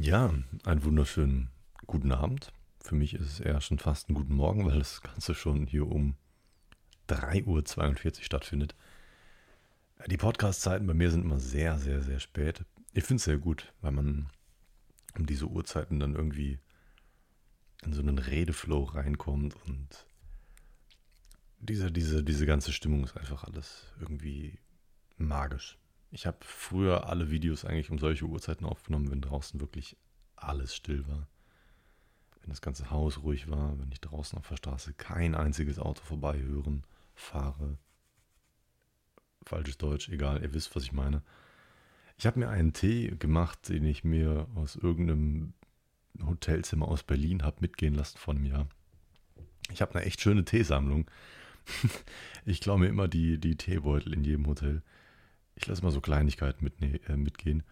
Ja, einen wunderschönen guten Abend. Für mich ist es eher schon fast ein guten Morgen, weil das Ganze schon hier um 3.42 Uhr stattfindet. Die Podcast-Zeiten bei mir sind immer sehr, sehr, sehr spät. Ich finde es sehr gut, weil man um diese Uhrzeiten dann irgendwie in so einen Redeflow reinkommt und diese, diese, diese ganze Stimmung ist einfach alles irgendwie magisch. Ich habe früher alle Videos eigentlich um solche Uhrzeiten aufgenommen, wenn draußen wirklich alles still war. Wenn das ganze Haus ruhig war, wenn ich draußen auf der Straße kein einziges Auto vorbeihören, fahre. Falsches Deutsch, egal, ihr wisst, was ich meine. Ich habe mir einen Tee gemacht, den ich mir aus irgendeinem Hotelzimmer aus Berlin habe mitgehen lassen einem Jahr. Ich habe eine echt schöne Teesammlung. ich klaue mir immer die, die Teebeutel in jedem Hotel. Ich lasse mal so Kleinigkeiten mit, äh, mitgehen.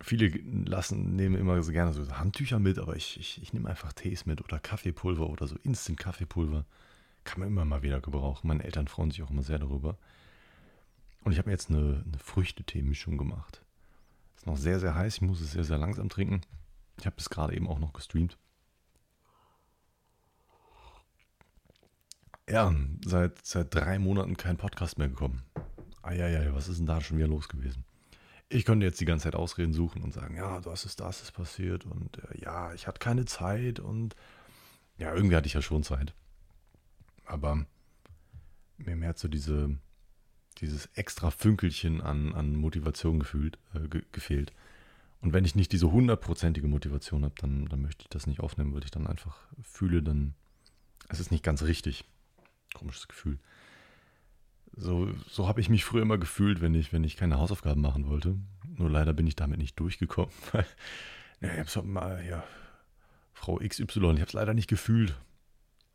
Viele lassen, nehmen immer so gerne so Handtücher mit, aber ich, ich, ich nehme einfach Tees mit oder Kaffeepulver oder so Instant-Kaffeepulver. Kann man immer mal wieder gebrauchen. Meine Eltern freuen sich auch immer sehr darüber. Und ich habe mir jetzt eine, eine Früchtetee-Mischung gemacht. Ist noch sehr, sehr heiß. Ich muss es sehr, sehr langsam trinken. Ich habe es gerade eben auch noch gestreamt. Ja, seit, seit drei Monaten kein Podcast mehr gekommen. Eieiei, was ist denn da schon wieder los gewesen? Ich konnte jetzt die ganze Zeit Ausreden suchen und sagen, ja, das ist das ist passiert und äh, ja, ich hatte keine Zeit und ja, irgendwie hatte ich ja schon Zeit. Aber mir, hat so diese, dieses extra Fünkelchen an, an Motivation gefühlt, äh, ge gefehlt. Und wenn ich nicht diese hundertprozentige Motivation habe, dann, dann möchte ich das nicht aufnehmen, weil ich dann einfach fühle, dann es ist nicht ganz richtig. Komisches Gefühl. So, so habe ich mich früher immer gefühlt, wenn ich, wenn ich keine Hausaufgaben machen wollte. Nur leider bin ich damit nicht durchgekommen, ja, ich habe mal, ja, Frau XY, ich habe es leider nicht gefühlt.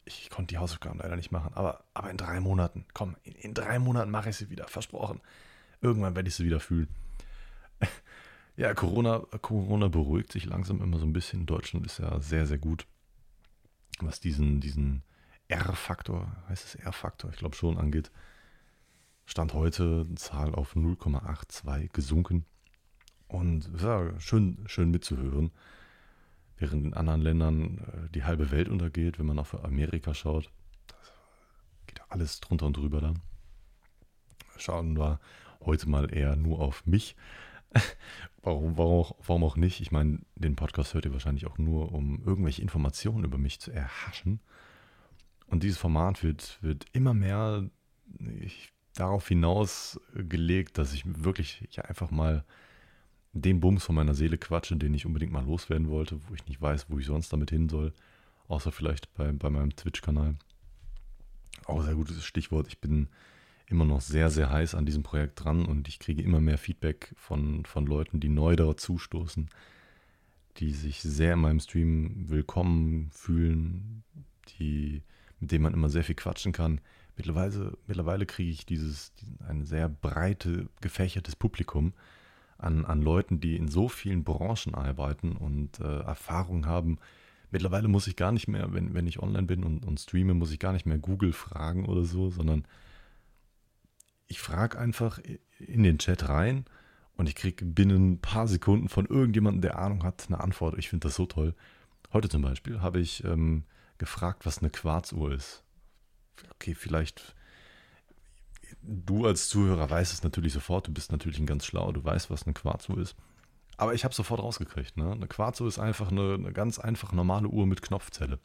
Ich konnte die Hausaufgaben leider nicht machen, aber, aber in drei Monaten, komm, in, in drei Monaten mache ich sie wieder, versprochen. Irgendwann werde ich sie wieder fühlen. Ja, Corona, Corona beruhigt sich langsam immer so ein bisschen. Deutschland ist ja sehr, sehr gut, was diesen, diesen R-Faktor, heißt es R-Faktor, ich glaube schon, angeht. Stand heute Zahl auf 0,82 gesunken. Und ja, schön, schön mitzuhören. Während in anderen Ländern äh, die halbe Welt untergeht, wenn man auf Amerika schaut, geht alles drunter und drüber da. Schauen wir heute mal eher nur auf mich. warum, warum, warum auch nicht? Ich meine, den Podcast hört ihr wahrscheinlich auch nur, um irgendwelche Informationen über mich zu erhaschen. Und dieses Format wird, wird immer mehr, ich darauf hinausgelegt, dass ich wirklich ja, einfach mal den Bums von meiner Seele quatsche, den ich unbedingt mal loswerden wollte, wo ich nicht weiß, wo ich sonst damit hin soll, außer vielleicht bei, bei meinem Twitch-Kanal. Auch sehr gutes Stichwort. Ich bin immer noch sehr, sehr heiß an diesem Projekt dran und ich kriege immer mehr Feedback von, von Leuten, die neu darauf zustoßen, die sich sehr in meinem Stream willkommen fühlen, die, mit denen man immer sehr viel quatschen kann, Mittlerweile, mittlerweile kriege ich dieses, ein sehr breite, gefächertes Publikum an, an Leuten, die in so vielen Branchen arbeiten und äh, Erfahrung haben. Mittlerweile muss ich gar nicht mehr, wenn, wenn ich online bin und, und streame, muss ich gar nicht mehr Google fragen oder so, sondern ich frage einfach in den Chat rein und ich kriege binnen ein paar Sekunden von irgendjemandem, der Ahnung hat, eine Antwort. Ich finde das so toll. Heute zum Beispiel habe ich ähm, gefragt, was eine Quarzuhr ist okay, vielleicht du als Zuhörer weißt es natürlich sofort, du bist natürlich ein ganz schlau, du weißt, was eine Quarzo ist. Aber ich habe sofort rausgekriegt. Ne? Eine Quarzo ist einfach eine, eine, ganz einfache normale Uhr mit Knopfzelle.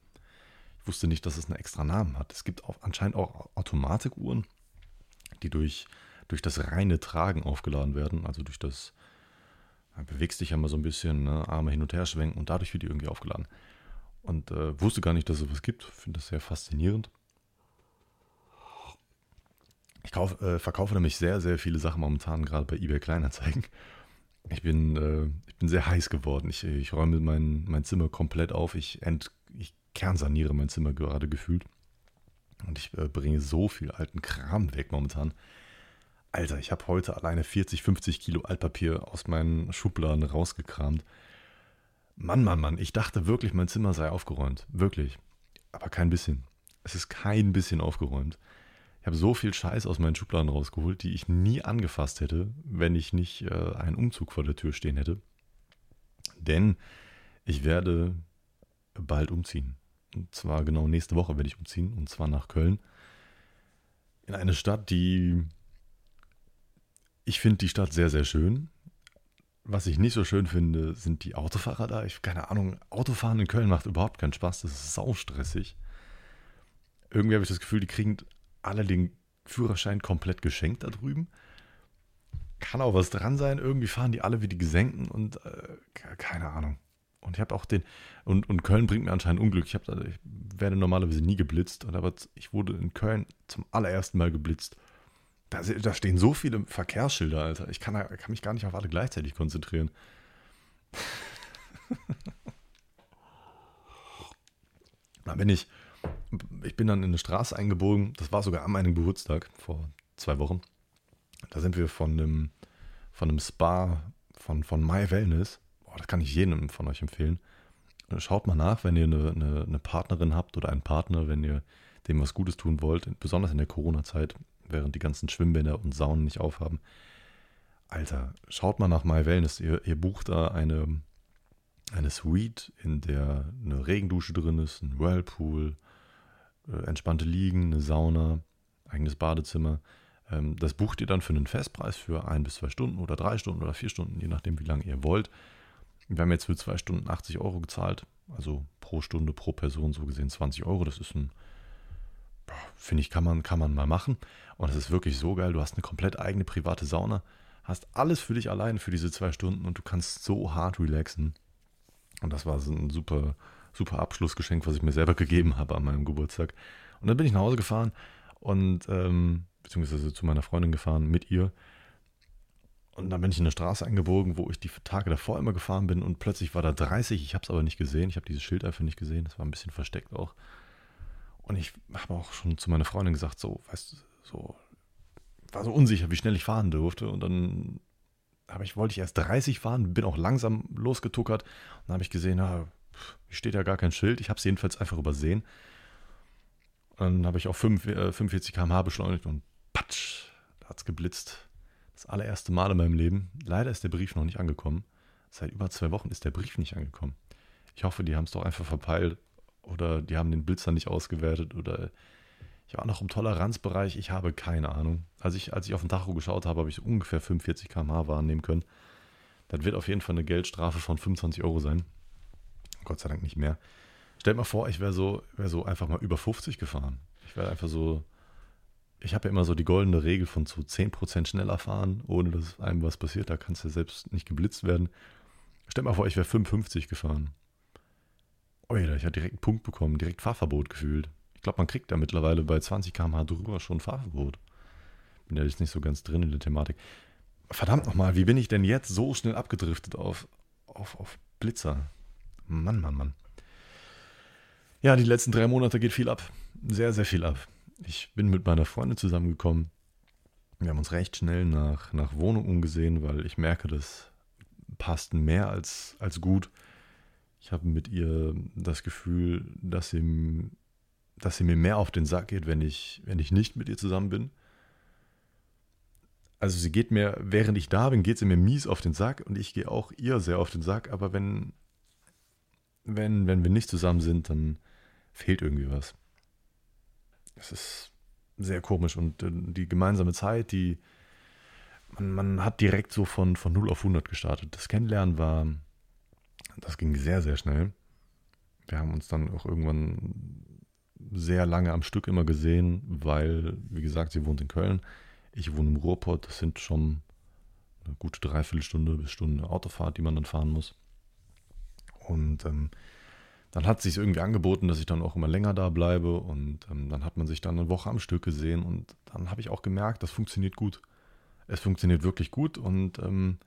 Ich wusste nicht, dass es einen extra Namen hat. Es gibt auch anscheinend auch Automatikuhren, die durch, durch das reine Tragen aufgeladen werden, also durch das, ja, bewegst dich ja mal so ein bisschen, ne? Arme hin und her schwenken und dadurch wird die irgendwie aufgeladen. Und äh, wusste gar nicht, dass es sowas gibt. Finde das sehr faszinierend. Ich kauf, äh, verkaufe nämlich sehr, sehr viele Sachen momentan, gerade bei eBay Kleinanzeigen. Ich bin, äh, ich bin sehr heiß geworden. Ich, ich räume mein, mein Zimmer komplett auf. Ich, ent, ich kernsaniere mein Zimmer gerade gefühlt. Und ich äh, bringe so viel alten Kram weg momentan. Alter, ich habe heute alleine 40, 50 Kilo Altpapier aus meinen Schubladen rausgekramt. Mann, Mann, Mann, ich dachte wirklich, mein Zimmer sei aufgeräumt. Wirklich. Aber kein bisschen. Es ist kein bisschen aufgeräumt habe so viel Scheiß aus meinen Schubladen rausgeholt, die ich nie angefasst hätte, wenn ich nicht äh, einen Umzug vor der Tür stehen hätte. Denn Ich werde bald umziehen. Und zwar genau nächste Woche werde ich umziehen. Und zwar nach Köln. In eine Stadt, die. Ich finde die Stadt sehr, sehr schön. Was ich nicht so schön finde, sind die Autofahrer da. Ich keine Ahnung, Autofahren in Köln macht überhaupt keinen Spaß. Das ist saustressig. Irgendwie habe ich das Gefühl, die kriegen alle den Führerschein komplett geschenkt da drüben. Kann auch was dran sein. Irgendwie fahren die alle wie die Gesenken und äh, keine Ahnung. Und ich habe auch den, und, und Köln bringt mir anscheinend Unglück. Ich, hab, ich werde normalerweise nie geblitzt, aber ich wurde in Köln zum allerersten Mal geblitzt. Da, da stehen so viele Verkehrsschilder, Alter. Ich kann, kann mich gar nicht auf alle gleichzeitig konzentrieren. da bin ich, ich bin dann in eine Straße eingebogen. Das war sogar an meinem Geburtstag vor zwei Wochen. Da sind wir von einem, von einem Spa von, von My Wellness. Boah, das kann ich jedem von euch empfehlen. Schaut mal nach, wenn ihr eine, eine, eine Partnerin habt oder einen Partner, wenn ihr dem was Gutes tun wollt, besonders in der Corona-Zeit, während die ganzen Schwimmbäder und Saunen nicht aufhaben. Alter, schaut mal nach My Wellness. Ihr, ihr bucht da eine, eine Suite, in der eine Regendusche drin ist, ein Whirlpool, entspannte Liegen, eine Sauna, eigenes Badezimmer. Ähm, das bucht ihr dann für einen Festpreis für ein bis zwei Stunden oder drei Stunden oder vier Stunden, je nachdem, wie lange ihr wollt. Wir haben jetzt für zwei Stunden 80 Euro gezahlt, also pro Stunde, pro Person so gesehen 20 Euro. Das ist ein, finde ich, kann man, kann man mal machen. Und es ist wirklich so geil. Du hast eine komplett eigene private Sauna, hast alles für dich alleine für diese zwei Stunden und du kannst so hart relaxen. Und das war so ein super, super Abschlussgeschenk, was ich mir selber gegeben habe an meinem Geburtstag. Und dann bin ich nach Hause gefahren und ähm, beziehungsweise zu meiner Freundin gefahren mit ihr. Und dann bin ich in eine Straße eingebogen, wo ich die Tage davor immer gefahren bin und plötzlich war da 30. Ich habe es aber nicht gesehen. Ich habe dieses Schild einfach nicht gesehen. Das war ein bisschen versteckt auch. Und ich habe auch schon zu meiner Freundin gesagt, so, weißt du, so, war so unsicher, wie schnell ich fahren durfte. Und dann habe ich, wollte ich erst 30 fahren, bin auch langsam losgetuckert. Und dann habe ich gesehen, na, hier steht ja gar kein Schild. Ich habe es jedenfalls einfach übersehen. Dann habe ich auf 5, äh, 45 km/h beschleunigt und patsch, da hat es geblitzt. Das allererste Mal in meinem Leben. Leider ist der Brief noch nicht angekommen. Seit über zwei Wochen ist der Brief nicht angekommen. Ich hoffe, die haben es doch einfach verpeilt oder die haben den Blitzer nicht ausgewertet oder ich war noch im Toleranzbereich. Ich habe keine Ahnung. Als ich, als ich auf den Tacho geschaut habe, habe ich ungefähr 45 km/h wahrnehmen können. Das wird auf jeden Fall eine Geldstrafe von 25 Euro sein. Gott sei Dank nicht mehr. Stellt mal vor, ich wäre so, wär so einfach mal über 50 gefahren. Ich wäre einfach so. Ich habe ja immer so die goldene Regel von zu 10% schneller fahren, ohne dass einem was passiert. Da kannst du ja selbst nicht geblitzt werden. Stellt mal vor, ich wäre 55 gefahren. Oida, ich habe direkt einen Punkt bekommen, direkt Fahrverbot gefühlt. Ich glaube, man kriegt da mittlerweile bei 20 km/h drüber schon Fahrverbot. Bin ja jetzt nicht so ganz drin in der Thematik. Verdammt nochmal, wie bin ich denn jetzt so schnell abgedriftet auf, auf, auf Blitzer? Mann, Mann, Mann. Ja, die letzten drei Monate geht viel ab. Sehr, sehr viel ab. Ich bin mit meiner Freundin zusammengekommen. Wir haben uns recht schnell nach, nach Wohnung umgesehen, weil ich merke, das passt mehr als, als gut. Ich habe mit ihr das Gefühl, dass sie, dass sie mir mehr auf den Sack geht, wenn ich, wenn ich nicht mit ihr zusammen bin. Also sie geht mir, während ich da bin, geht sie mir mies auf den Sack und ich gehe auch ihr sehr auf den Sack, aber wenn, wenn, wenn wir nicht zusammen sind, dann fehlt irgendwie was. Es ist sehr komisch und äh, die gemeinsame Zeit, die man, man hat direkt so von, von 0 auf 100 gestartet. Das Kennenlernen war, das ging sehr, sehr schnell. Wir haben uns dann auch irgendwann sehr lange am Stück immer gesehen, weil, wie gesagt, sie wohnt in Köln. Ich wohne im Ruhrpott. Das sind schon eine gute Dreiviertelstunde bis Stunde Autofahrt, die man dann fahren muss. Und ähm, dann hat es sich irgendwie angeboten, dass ich dann auch immer länger da bleibe und ähm, dann hat man sich dann eine Woche am Stück gesehen und dann habe ich auch gemerkt, das funktioniert gut. Es funktioniert wirklich gut und ähm,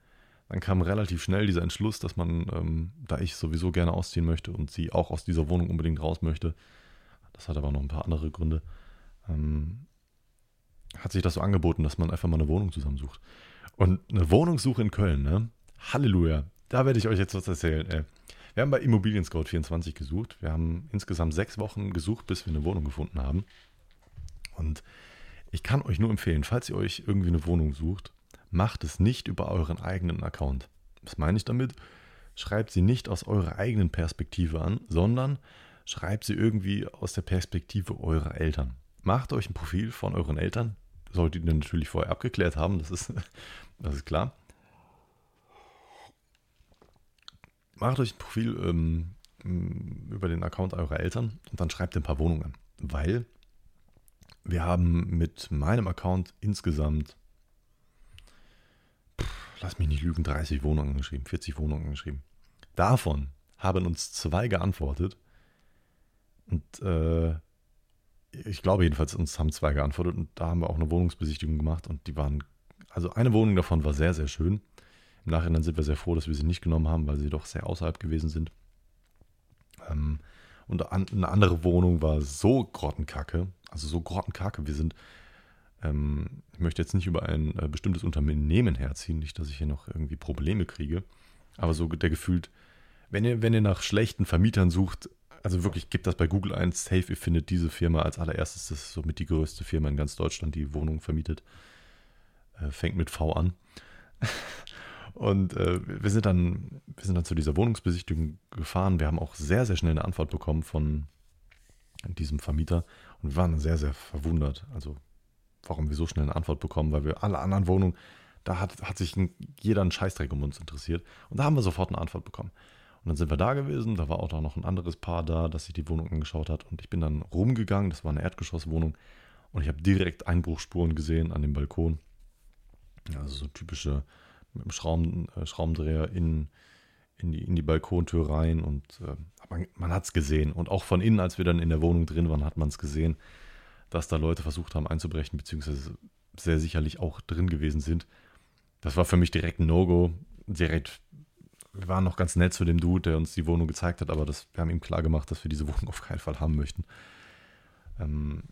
dann kam relativ schnell dieser Entschluss, dass man, ähm, da ich sowieso gerne ausziehen möchte und sie auch aus dieser Wohnung unbedingt raus möchte, das hat aber noch ein paar andere Gründe, ähm, hat sich das so angeboten, dass man einfach mal eine Wohnung zusammensucht. Und eine Wohnungssuche in Köln, ne? Halleluja. Da werde ich euch jetzt was erzählen. Ey. Wir haben bei Immobilien Scout 24 gesucht. Wir haben insgesamt sechs Wochen gesucht, bis wir eine Wohnung gefunden haben. Und ich kann euch nur empfehlen, falls ihr euch irgendwie eine Wohnung sucht, macht es nicht über euren eigenen Account. Was meine ich damit? schreibt sie nicht aus eurer eigenen Perspektive an, sondern schreibt sie irgendwie aus der Perspektive eurer Eltern. Macht euch ein Profil von euren Eltern. Solltet ihr natürlich vorher abgeklärt haben, das ist, das ist klar. Macht euch ein Profil ähm, über den Account eurer Eltern und dann schreibt ein paar Wohnungen an. Weil wir haben mit meinem Account insgesamt, pff, lass mich nicht lügen, 30 Wohnungen geschrieben, 40 Wohnungen geschrieben. Davon haben uns zwei geantwortet. Und äh, ich glaube jedenfalls, uns haben zwei geantwortet und da haben wir auch eine Wohnungsbesichtigung gemacht und die waren, also eine Wohnung davon war sehr, sehr schön. Im Nachhinein sind wir sehr froh, dass wir sie nicht genommen haben, weil sie doch sehr außerhalb gewesen sind. Ähm, und eine andere Wohnung war so grottenkacke, also so grottenkacke. Wir sind, ähm, ich möchte jetzt nicht über ein äh, bestimmtes Unternehmen herziehen, nicht, dass ich hier noch irgendwie Probleme kriege, aber so der gefühlt, wenn ihr, wenn ihr nach schlechten Vermietern sucht, also wirklich gebt das bei Google ein, safe, ihr findet diese Firma als allererstes, das ist somit die größte Firma in ganz Deutschland, die Wohnungen vermietet. Äh, fängt mit V an. Und äh, wir, sind dann, wir sind dann zu dieser Wohnungsbesichtigung gefahren. Wir haben auch sehr, sehr schnell eine Antwort bekommen von diesem Vermieter und wir waren sehr, sehr verwundert. Also, warum wir so schnell eine Antwort bekommen, weil wir alle anderen Wohnungen, da hat, hat sich jeder einen Scheißdreck um uns interessiert. Und da haben wir sofort eine Antwort bekommen. Und dann sind wir da gewesen, da war auch noch ein anderes Paar da, das sich die Wohnung angeschaut hat. Und ich bin dann rumgegangen, das war eine Erdgeschosswohnung. Und ich habe direkt Einbruchspuren gesehen an dem Balkon. Also so typische mit dem Schrauben, äh, Schraubendreher in, in, die, in die Balkontür rein. Und äh, man, man hat es gesehen. Und auch von innen, als wir dann in der Wohnung drin waren, hat man es gesehen, dass da Leute versucht haben einzubrechen, beziehungsweise sehr sicherlich auch drin gewesen sind. Das war für mich direkt ein No-Go. Direkt, wir waren noch ganz nett zu dem Dude, der uns die Wohnung gezeigt hat, aber das, wir haben ihm klar gemacht, dass wir diese Wohnung auf keinen Fall haben möchten. Ähm,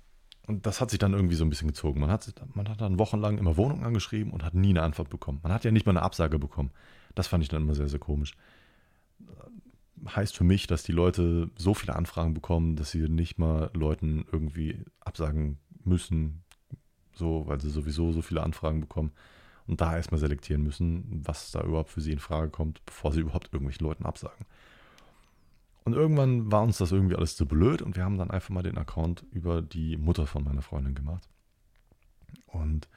und das hat sich dann irgendwie so ein bisschen gezogen. Man hat, man hat dann wochenlang immer Wohnungen angeschrieben und hat nie eine Antwort bekommen. Man hat ja nicht mal eine Absage bekommen. Das fand ich dann immer sehr, sehr komisch. Heißt für mich, dass die Leute so viele Anfragen bekommen, dass sie nicht mal Leuten irgendwie absagen müssen, so, weil sie sowieso so viele Anfragen bekommen und da erstmal selektieren müssen, was da überhaupt für sie in Frage kommt, bevor sie überhaupt irgendwelchen Leuten absagen. Und irgendwann war uns das irgendwie alles zu blöd und wir haben dann einfach mal den Account über die Mutter von meiner Freundin gemacht. Und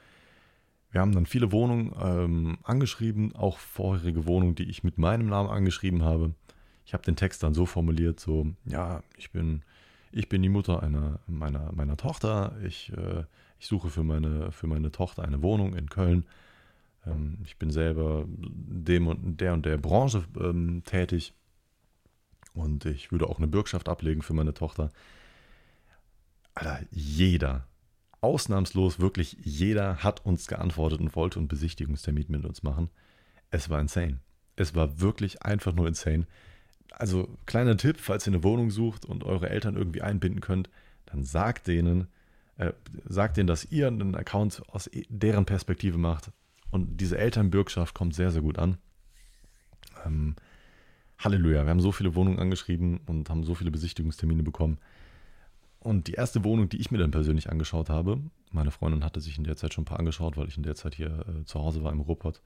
wir haben dann viele Wohnungen ähm, angeschrieben, auch vorherige Wohnungen, die ich mit meinem Namen angeschrieben habe. Ich habe den Text dann so formuliert, so, ja, ich bin, ich bin die Mutter einer, meiner, meiner Tochter. Ich, äh, ich suche für meine, für meine Tochter eine Wohnung in Köln. Ähm, ich bin selber dem und der und der Branche ähm, tätig und ich würde auch eine Bürgschaft ablegen für meine Tochter. Alter, jeder, ausnahmslos wirklich jeder hat uns geantwortet und wollte einen Besichtigungstermin mit uns machen. Es war insane. Es war wirklich einfach nur insane. Also, kleiner Tipp, falls ihr eine Wohnung sucht und eure Eltern irgendwie einbinden könnt, dann sagt denen, äh, sagt denen, dass ihr einen Account aus deren Perspektive macht. Und diese Elternbürgschaft kommt sehr, sehr gut an. Ähm, Halleluja, wir haben so viele Wohnungen angeschrieben und haben so viele Besichtigungstermine bekommen. Und die erste Wohnung, die ich mir dann persönlich angeschaut habe, meine Freundin hatte sich in der Zeit schon ein paar angeschaut, weil ich in der Zeit hier äh, zu Hause war im Ruhrpott.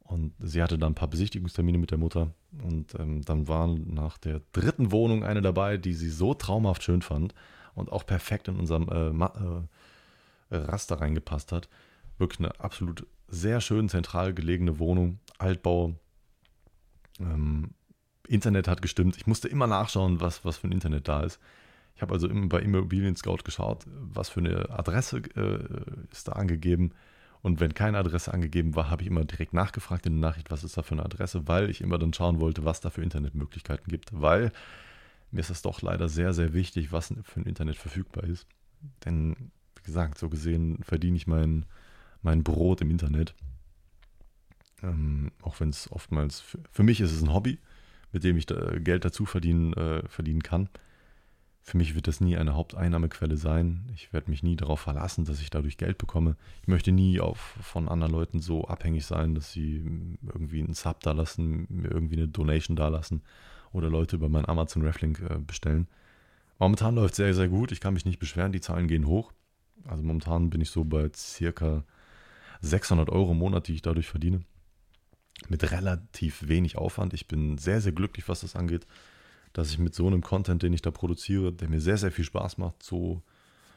Und sie hatte dann ein paar Besichtigungstermine mit der Mutter. Und ähm, dann war nach der dritten Wohnung eine dabei, die sie so traumhaft schön fand und auch perfekt in unserem äh, äh, Raster reingepasst hat. Wirklich eine absolut sehr schön zentral gelegene Wohnung, Altbau, ähm, Internet hat gestimmt. Ich musste immer nachschauen, was, was für ein Internet da ist. Ich habe also immer bei Immobilien Scout geschaut, was für eine Adresse äh, ist da angegeben. Und wenn keine Adresse angegeben war, habe ich immer direkt nachgefragt in der Nachricht, was ist da für eine Adresse, weil ich immer dann schauen wollte, was da für Internetmöglichkeiten gibt. Weil mir ist das doch leider sehr, sehr wichtig, was für ein Internet verfügbar ist. Denn, wie gesagt, so gesehen verdiene ich mein, mein Brot im Internet. Ähm, auch wenn es oftmals, für, für, mich ist es ein Hobby, mit dem ich da Geld dazu verdienen, äh, verdienen kann. Für mich wird das nie eine Haupteinnahmequelle sein. Ich werde mich nie darauf verlassen, dass ich dadurch Geld bekomme. Ich möchte nie auf, von anderen Leuten so abhängig sein, dass sie irgendwie einen Sub da lassen, mir irgendwie eine Donation da lassen oder Leute über meinen Amazon Reflink äh, bestellen. Momentan läuft es sehr, sehr gut. Ich kann mich nicht beschweren. Die Zahlen gehen hoch. Also momentan bin ich so bei circa 600 Euro im Monat, die ich dadurch verdiene. Mit relativ wenig Aufwand. Ich bin sehr, sehr glücklich, was das angeht, dass ich mit so einem Content, den ich da produziere, der mir sehr, sehr viel Spaß macht, so,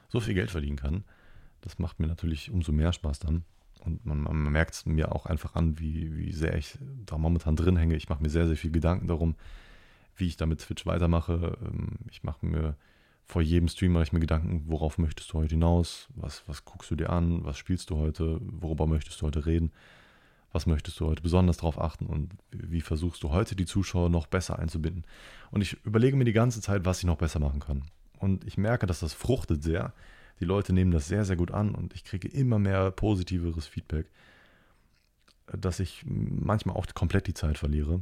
so viel Geld verdienen kann. Das macht mir natürlich umso mehr Spaß dann. Und man, man merkt es mir auch einfach an, wie, wie sehr ich da momentan drin hänge. Ich mache mir sehr, sehr viel Gedanken darum, wie ich da mit Twitch weitermache. Ähm, ich mache mir vor jedem Stream mache ich mir Gedanken, worauf möchtest du heute hinaus? Was, was guckst du dir an? Was spielst du heute? Worüber möchtest du heute reden? Was möchtest du heute besonders darauf achten? Und wie versuchst du heute die Zuschauer noch besser einzubinden? Und ich überlege mir die ganze Zeit, was ich noch besser machen kann. Und ich merke, dass das fruchtet sehr. Die Leute nehmen das sehr, sehr gut an und ich kriege immer mehr positiveres Feedback, dass ich manchmal auch komplett die Zeit verliere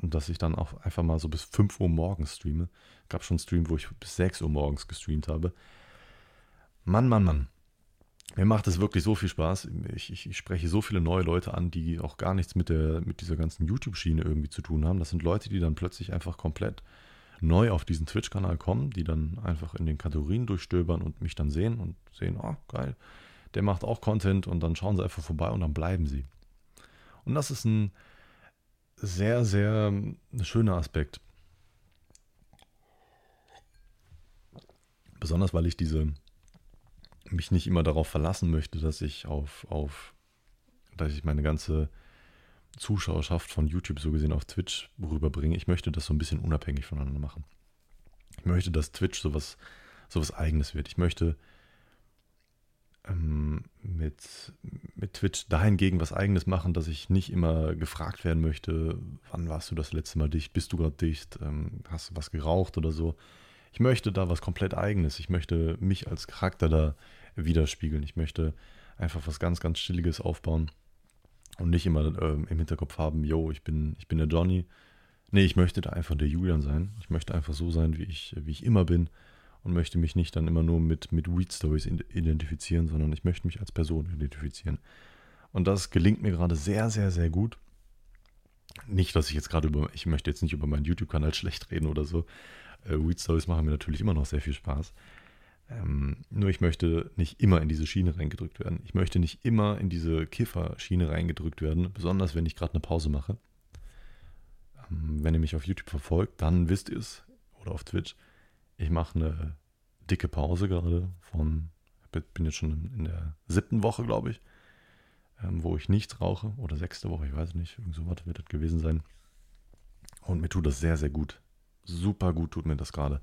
und dass ich dann auch einfach mal so bis 5 Uhr morgens streame. Gab schon einen Stream, wo ich bis 6 Uhr morgens gestreamt habe. Mann, Mann, Mann. Mir macht es wirklich so viel Spaß. Ich, ich, ich, spreche so viele neue Leute an, die auch gar nichts mit, der, mit dieser ganzen YouTube-Schiene irgendwie zu tun haben. Das sind Leute, die dann plötzlich einfach komplett neu auf diesen Twitch-Kanal kommen, die dann einfach in den Kategorien durchstöbern und mich dann sehen und sehen, oh geil, der macht auch Content und dann schauen sie einfach vorbei und dann bleiben sie. Und das ist ein, sehr, sehr ein schöner Aspekt. Besonders weil ich diese mich nicht immer darauf verlassen möchte, dass ich auf, auf dass ich meine ganze Zuschauerschaft von YouTube so gesehen auf Twitch rüberbringe. Ich möchte das so ein bisschen unabhängig voneinander machen. Ich möchte, dass Twitch sowas, sowas eigenes wird. Ich möchte ähm, mit, mit Twitch dahingegen was eigenes machen, dass ich nicht immer gefragt werden möchte, wann warst du das letzte Mal dicht, bist du gerade dicht, ähm, hast du was geraucht oder so. Ich möchte da was komplett eigenes. Ich möchte mich als Charakter da widerspiegeln. Ich möchte einfach was ganz, ganz Stilliges aufbauen und nicht immer ähm, im Hinterkopf haben, yo, ich bin, ich bin der Johnny. Nee, ich möchte da einfach der Julian sein. Ich möchte einfach so sein, wie ich, wie ich immer bin und möchte mich nicht dann immer nur mit, mit Weed Stories identifizieren, sondern ich möchte mich als Person identifizieren. Und das gelingt mir gerade sehr, sehr, sehr gut. Nicht, dass ich jetzt gerade über, ich möchte jetzt nicht über meinen YouTube-Kanal schlecht reden oder so. Äh, Weed Stories machen mir natürlich immer noch sehr viel Spaß. Ähm, nur ich möchte nicht immer in diese Schiene reingedrückt werden. Ich möchte nicht immer in diese Kiffer-Schiene reingedrückt werden, besonders wenn ich gerade eine Pause mache. Ähm, wenn ihr mich auf YouTube verfolgt, dann wisst ihr es, oder auf Twitch, ich mache eine dicke Pause gerade von, bin jetzt schon in der siebten Woche, glaube ich, ähm, wo ich nichts rauche. Oder sechste Woche, ich weiß nicht. Irgend so was wird das gewesen sein. Und mir tut das sehr, sehr gut. Super gut tut mir das gerade.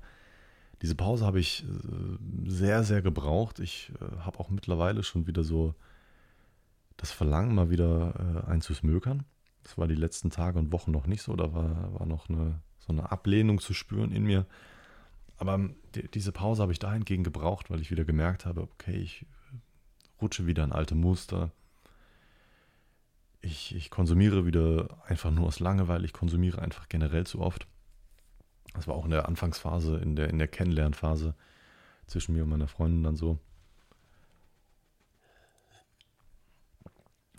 Diese Pause habe ich äh, sehr, sehr gebraucht. Ich äh, habe auch mittlerweile schon wieder so das Verlangen, mal wieder äh, einzusmökern. Das war die letzten Tage und Wochen noch nicht so. Da war, war noch eine, so eine Ablehnung zu spüren in mir. Aber ähm, die, diese Pause habe ich dahingegen gebraucht, weil ich wieder gemerkt habe, okay, ich rutsche wieder in alte Muster. Ich, ich konsumiere wieder einfach nur aus Langeweile, ich konsumiere einfach generell zu oft. Das war auch in der Anfangsphase, in der, in der Kennenlernphase zwischen mir und meiner Freundin dann so.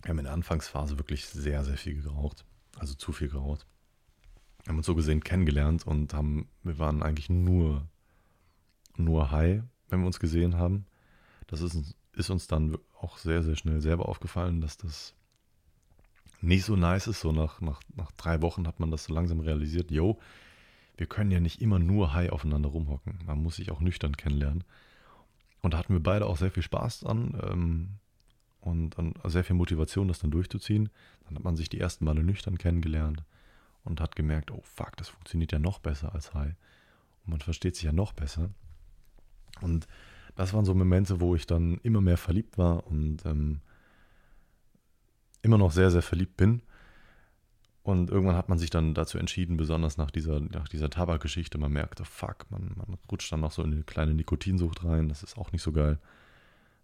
Wir haben in der Anfangsphase wirklich sehr, sehr viel geraucht. Also zu viel geraucht. Wir haben uns so gesehen kennengelernt und haben, wir waren eigentlich nur nur High, wenn wir uns gesehen haben. Das ist, ist uns dann auch sehr, sehr schnell selber aufgefallen, dass das nicht so nice ist. So nach, nach, nach drei Wochen hat man das so langsam realisiert, yo, wir können ja nicht immer nur high aufeinander rumhocken. Man muss sich auch nüchtern kennenlernen. Und da hatten wir beide auch sehr viel Spaß dran ähm, und, und sehr viel Motivation, das dann durchzuziehen. Dann hat man sich die ersten Male nüchtern kennengelernt und hat gemerkt, oh fuck, das funktioniert ja noch besser als high. Und man versteht sich ja noch besser. Und das waren so Momente, wo ich dann immer mehr verliebt war und ähm, immer noch sehr, sehr verliebt bin. Und irgendwann hat man sich dann dazu entschieden, besonders nach dieser, nach dieser Tabakgeschichte, man merkte, fuck, man, man rutscht dann noch so in eine kleine Nikotinsucht rein, das ist auch nicht so geil.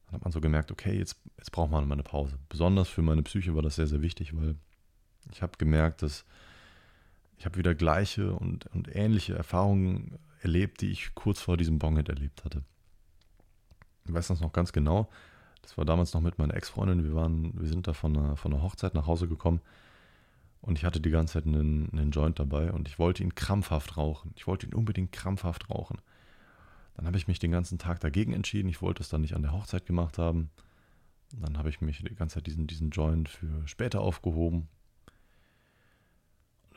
Dann hat man so gemerkt, okay, jetzt, jetzt braucht man mal eine Pause. Besonders für meine Psyche war das sehr, sehr wichtig, weil ich habe gemerkt, dass ich habe wieder gleiche und, und ähnliche Erfahrungen erlebt, die ich kurz vor diesem Bonghead erlebt hatte. Ich weiß das noch ganz genau. Das war damals noch mit meiner Ex-Freundin. Wir, wir sind da von einer, von einer Hochzeit nach Hause gekommen und ich hatte die ganze Zeit einen, einen Joint dabei und ich wollte ihn krampfhaft rauchen. Ich wollte ihn unbedingt krampfhaft rauchen. Dann habe ich mich den ganzen Tag dagegen entschieden. Ich wollte es dann nicht an der Hochzeit gemacht haben. Dann habe ich mich die ganze Zeit diesen, diesen Joint für später aufgehoben.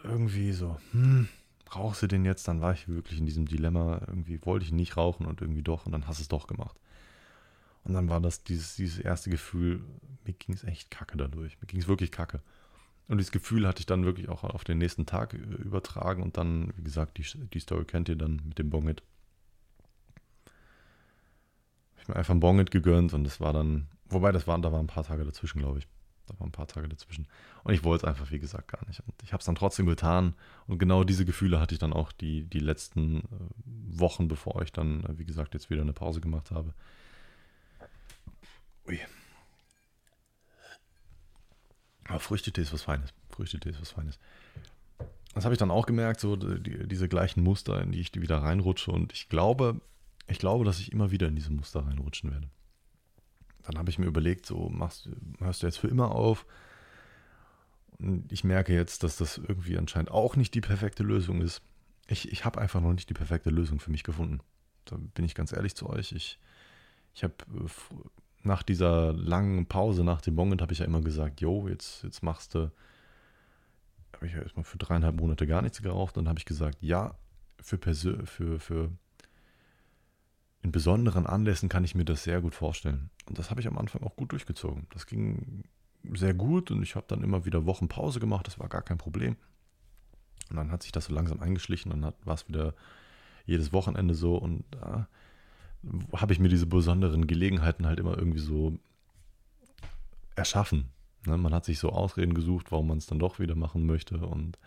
irgendwie so, hm, rauchst du den jetzt? Dann war ich wirklich in diesem Dilemma. Irgendwie wollte ich nicht rauchen und irgendwie doch und dann hast du es doch gemacht. Und dann war das dieses, dieses erste Gefühl, mir ging es echt kacke dadurch. Mir ging es wirklich kacke. Und dieses Gefühl hatte ich dann wirklich auch auf den nächsten Tag äh, übertragen und dann, wie gesagt, die, die Story kennt ihr dann mit dem Bonget. Habe ich mir einfach ein Bonget gegönnt und das war dann, wobei das waren, da waren ein paar Tage dazwischen, glaube ich. Da waren ein paar Tage dazwischen. Und ich wollte es einfach, wie gesagt, gar nicht. Und ich habe es dann trotzdem getan. Und genau diese Gefühle hatte ich dann auch die, die letzten äh, Wochen, bevor ich dann, äh, wie gesagt, jetzt wieder eine Pause gemacht habe. Ui. Aber Früchtetee ist was Feines. Früchtetee ist was Feines. Das habe ich dann auch gemerkt, so die, diese gleichen Muster, in die ich wieder reinrutsche. Und ich glaube, ich glaube, dass ich immer wieder in diese Muster reinrutschen werde. Dann habe ich mir überlegt, so machst, hörst du jetzt für immer auf. Und ich merke jetzt, dass das irgendwie anscheinend auch nicht die perfekte Lösung ist. Ich, ich habe einfach noch nicht die perfekte Lösung für mich gefunden. Da bin ich ganz ehrlich zu euch. Ich, ich habe äh, nach dieser langen Pause, nach dem Bonget, habe ich ja immer gesagt, jo, jetzt, jetzt machst du, habe ich ja erstmal für dreieinhalb Monate gar nichts geraucht. Dann habe ich gesagt, ja, für, Persö für, für in besonderen Anlässen kann ich mir das sehr gut vorstellen. Und das habe ich am Anfang auch gut durchgezogen. Das ging sehr gut und ich habe dann immer wieder Wochen Pause gemacht, das war gar kein Problem. Und dann hat sich das so langsam eingeschlichen und dann war es wieder jedes Wochenende so und da äh, habe ich mir diese besonderen Gelegenheiten halt immer irgendwie so erschaffen. Ne? Man hat sich so Ausreden gesucht, warum man es dann doch wieder machen möchte und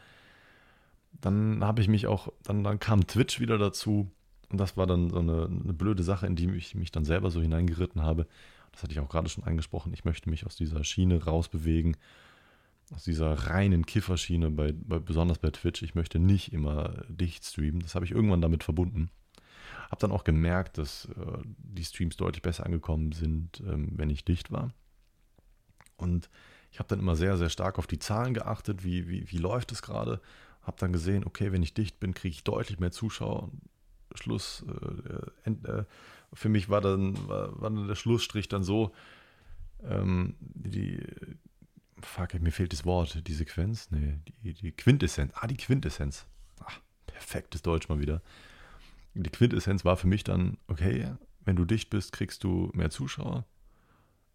dann habe ich mich auch, dann, dann kam Twitch wieder dazu und das war dann so eine, eine blöde Sache, in die ich mich dann selber so hineingeritten habe. Das hatte ich auch gerade schon angesprochen. Ich möchte mich aus dieser Schiene rausbewegen, aus dieser reinen Kifferschiene, bei, bei, besonders bei Twitch. Ich möchte nicht immer dicht streamen. Das habe ich irgendwann damit verbunden. Habe dann auch gemerkt, dass äh, die Streams deutlich besser angekommen sind, ähm, wenn ich dicht war. Und ich habe dann immer sehr, sehr stark auf die Zahlen geachtet, wie, wie, wie läuft es gerade. Habe dann gesehen, okay, wenn ich dicht bin, kriege ich deutlich mehr Zuschauer. Schluss, äh, äh, für mich war dann, war, war dann der Schlussstrich dann so, ähm, die, fuck, mir fehlt das Wort, die Sequenz, nee, die, die Quintessenz, ah, die Quintessenz, ach, perfektes Deutsch mal wieder. Die Quintessenz war für mich dann, okay, wenn du dicht bist, kriegst du mehr Zuschauer,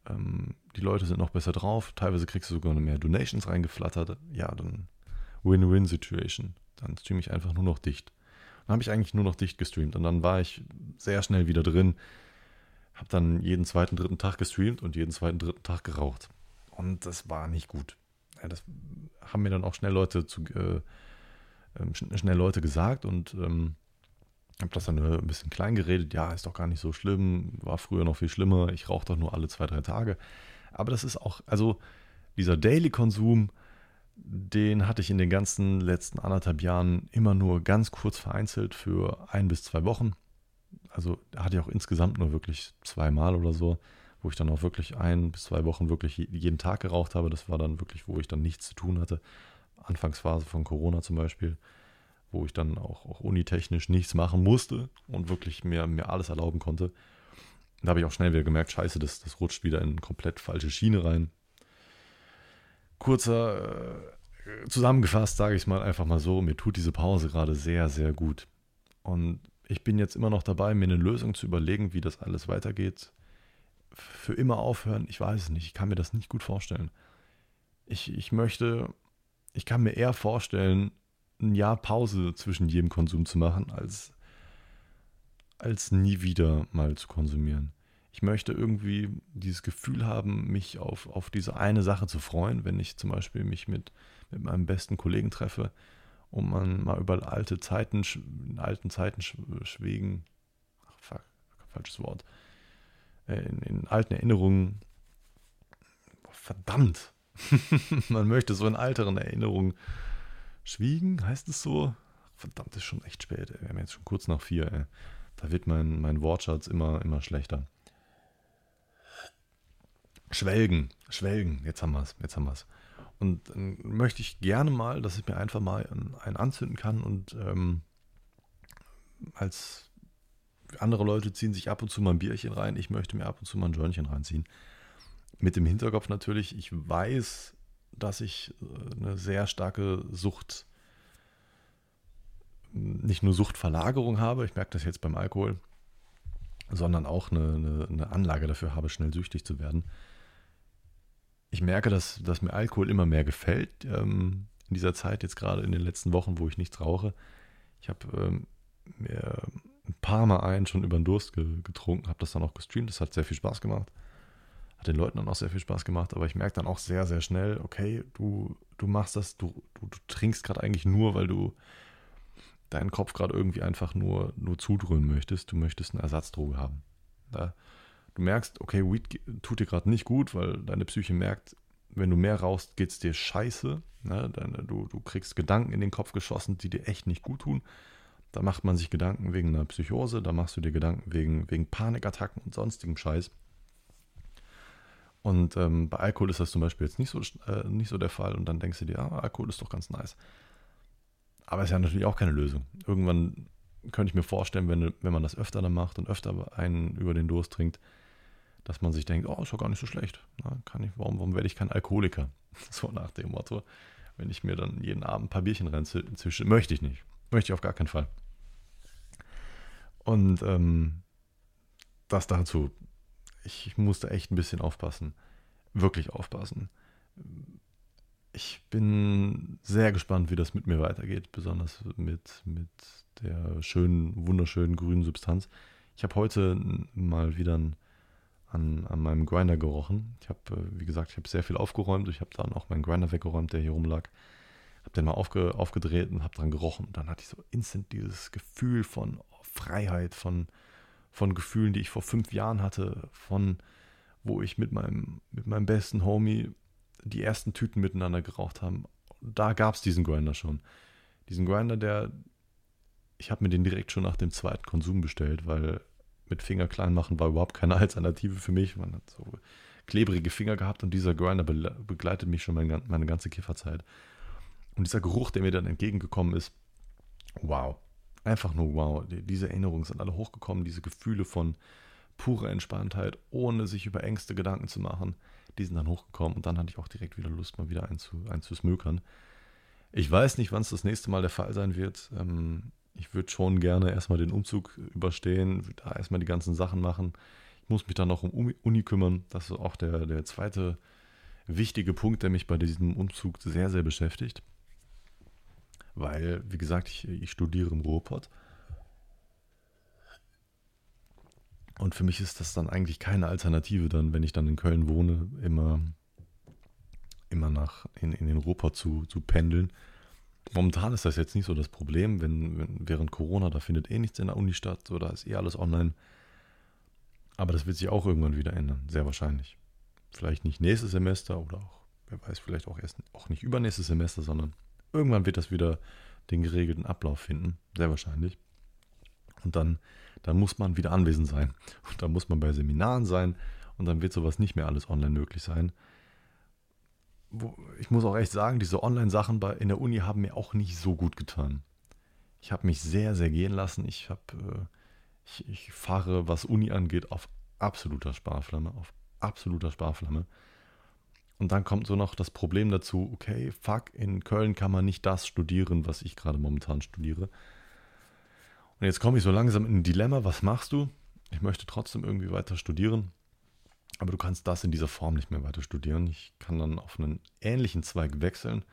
ähm, die Leute sind noch besser drauf, teilweise kriegst du sogar noch mehr Donations reingeflattert, ja, dann Win-Win-Situation, dann streame ich einfach nur noch dicht. Dann habe ich eigentlich nur noch dicht gestreamt und dann war ich sehr schnell wieder drin. Habe dann jeden zweiten, dritten Tag gestreamt und jeden zweiten, dritten Tag geraucht. Und das war nicht gut. Ja, das haben mir dann auch schnell Leute zu, äh, ähm, schnell Leute gesagt und ähm, habe das dann ein bisschen klein geredet. Ja, ist doch gar nicht so schlimm. War früher noch viel schlimmer. Ich rauche doch nur alle zwei, drei Tage. Aber das ist auch, also dieser Daily-Konsum, den hatte ich in den ganzen letzten anderthalb Jahren immer nur ganz kurz vereinzelt für ein bis zwei Wochen. Also hatte ich auch insgesamt nur wirklich zweimal oder so, wo ich dann auch wirklich ein bis zwei Wochen wirklich jeden Tag geraucht habe. Das war dann wirklich, wo ich dann nichts zu tun hatte. Anfangsphase von Corona zum Beispiel, wo ich dann auch, auch unitechnisch nichts machen musste und wirklich mir, mir alles erlauben konnte. Da habe ich auch schnell wieder gemerkt, scheiße, das, das rutscht wieder in eine komplett falsche Schiene rein kurzer äh, zusammengefasst, sage ich es mal einfach mal so, mir tut diese Pause gerade sehr, sehr gut. Und ich bin jetzt immer noch dabei, mir eine Lösung zu überlegen, wie das alles weitergeht. Für immer aufhören, ich weiß es nicht, ich kann mir das nicht gut vorstellen. Ich, ich möchte, ich kann mir eher vorstellen, ein Jahr Pause zwischen jedem Konsum zu machen, als, als nie wieder mal zu konsumieren. Ich möchte irgendwie dieses Gefühl haben, mich auf, auf diese eine Sache zu freuen, wenn ich zum Beispiel mich mit, mit meinem besten Kollegen treffe und man mal über alte Zeiten, in alten Zeiten schwegen, ach fuck, falsches Wort, äh, in, in alten Erinnerungen, verdammt, man möchte so in alteren Erinnerungen schwiegen, heißt es so? Verdammt, ist schon echt spät, ey. wir haben jetzt schon kurz nach vier, ey. da wird mein, mein Wortschatz immer, immer schlechter. Schwelgen, schwelgen, jetzt haben wir es, jetzt haben wir es. Und dann möchte ich gerne mal, dass ich mir einfach mal einen anzünden kann und ähm, als andere Leute ziehen sich ab und zu mal ein Bierchen rein, ich möchte mir ab und zu mal ein Jointchen reinziehen. Mit dem Hinterkopf natürlich, ich weiß, dass ich äh, eine sehr starke Sucht nicht nur Suchtverlagerung habe, ich merke das jetzt beim Alkohol, sondern auch eine, eine, eine Anlage dafür habe, schnell süchtig zu werden. Ich merke, dass, dass mir Alkohol immer mehr gefällt. Ähm, in dieser Zeit, jetzt gerade in den letzten Wochen, wo ich nichts rauche. Ich habe ähm, mir ein paar Mal ein schon über den Durst ge getrunken, habe das dann auch gestreamt. Das hat sehr viel Spaß gemacht. Hat den Leuten dann auch sehr viel Spaß gemacht. Aber ich merke dann auch sehr, sehr schnell, okay, du, du machst das, du, du, du trinkst gerade eigentlich nur, weil du deinen Kopf gerade irgendwie einfach nur, nur zudröhnen möchtest. Du möchtest eine Ersatzdroge haben. Da, du merkst, okay, Weed tut dir gerade nicht gut, weil deine Psyche merkt, wenn du mehr rauchst, geht es dir scheiße. Ne? Deine, du, du kriegst Gedanken in den Kopf geschossen, die dir echt nicht gut tun. Da macht man sich Gedanken wegen einer Psychose, da machst du dir Gedanken wegen, wegen Panikattacken und sonstigem Scheiß. Und ähm, bei Alkohol ist das zum Beispiel jetzt nicht so, äh, nicht so der Fall. Und dann denkst du dir, ah, Alkohol ist doch ganz nice. Aber ist ja natürlich auch keine Lösung. Irgendwann könnte ich mir vorstellen, wenn, wenn man das öfter dann macht und öfter einen über den Durst trinkt, dass man sich denkt, oh, ist doch gar nicht so schlecht. Na, kann ich, warum, warum werde ich kein Alkoholiker? So nach dem Motto. Wenn ich mir dann jeden Abend ein paar Bierchen reinzische, möchte ich nicht. Möchte ich auf gar keinen Fall. Und ähm, das dazu. Ich, musste echt ein bisschen aufpassen. Wirklich aufpassen. Ich bin sehr gespannt, wie das mit mir weitergeht, besonders mit, mit der schönen, wunderschönen grünen Substanz. Ich habe heute mal wieder an, an meinem Grinder gerochen. Ich habe, äh, wie gesagt, ich habe sehr viel aufgeräumt. Ich habe dann auch meinen Grinder weggeräumt, der hier rumlag. Habe den mal aufge, aufgedreht und habe dran gerochen. Und dann hatte ich so instant dieses Gefühl von Freiheit, von, von Gefühlen, die ich vor fünf Jahren hatte, von wo ich mit meinem, mit meinem besten Homie die ersten Tüten miteinander geraucht haben. Da gab es diesen Grinder schon. Diesen Grinder, der, ich habe mir den direkt schon nach dem zweiten Konsum bestellt, weil mit Finger klein machen war überhaupt keine Alternative für mich. Man hat so klebrige Finger gehabt und dieser Grinder begleitet mich schon meine, meine ganze Kifferzeit. Und dieser Geruch, der mir dann entgegengekommen ist, wow. Einfach nur wow. Diese Erinnerungen sind alle hochgekommen, diese Gefühle von purer Entspanntheit, ohne sich über Ängste Gedanken zu machen, die sind dann hochgekommen und dann hatte ich auch direkt wieder Lust, mal wieder einzusmökern. Ich weiß nicht, wann es das nächste Mal der Fall sein wird. Ähm, ich würde schon gerne erstmal den Umzug überstehen, da erstmal die ganzen Sachen machen. Ich muss mich dann noch um Uni kümmern. Das ist auch der, der zweite wichtige Punkt, der mich bei diesem Umzug sehr, sehr beschäftigt. Weil, wie gesagt, ich, ich studiere im Ruhrpott. Und für mich ist das dann eigentlich keine Alternative, dann, wenn ich dann in Köln wohne, immer, immer nach in, in den Ruhrpott zu, zu pendeln Momentan ist das jetzt nicht so das Problem, wenn, wenn, während Corona, da findet eh nichts in der Uni statt, so da ist eh alles online. Aber das wird sich auch irgendwann wieder ändern, sehr wahrscheinlich. Vielleicht nicht nächstes Semester oder auch, wer weiß, vielleicht auch erst auch nicht übernächstes Semester, sondern irgendwann wird das wieder den geregelten Ablauf finden, sehr wahrscheinlich. Und dann, dann muss man wieder anwesend sein. Und dann muss man bei Seminaren sein und dann wird sowas nicht mehr alles online möglich sein ich muss auch echt sagen, diese Online-Sachen in der Uni haben mir auch nicht so gut getan. Ich habe mich sehr, sehr gehen lassen. Ich, hab, äh, ich, ich fahre, was Uni angeht, auf absoluter Sparflamme, auf absoluter Sparflamme. Und dann kommt so noch das Problem dazu, okay, fuck, in Köln kann man nicht das studieren, was ich gerade momentan studiere. Und jetzt komme ich so langsam in ein Dilemma, was machst du? Ich möchte trotzdem irgendwie weiter studieren. Aber du kannst das in dieser Form nicht mehr weiter studieren. Ich kann dann auf einen ähnlichen Zweig wechseln.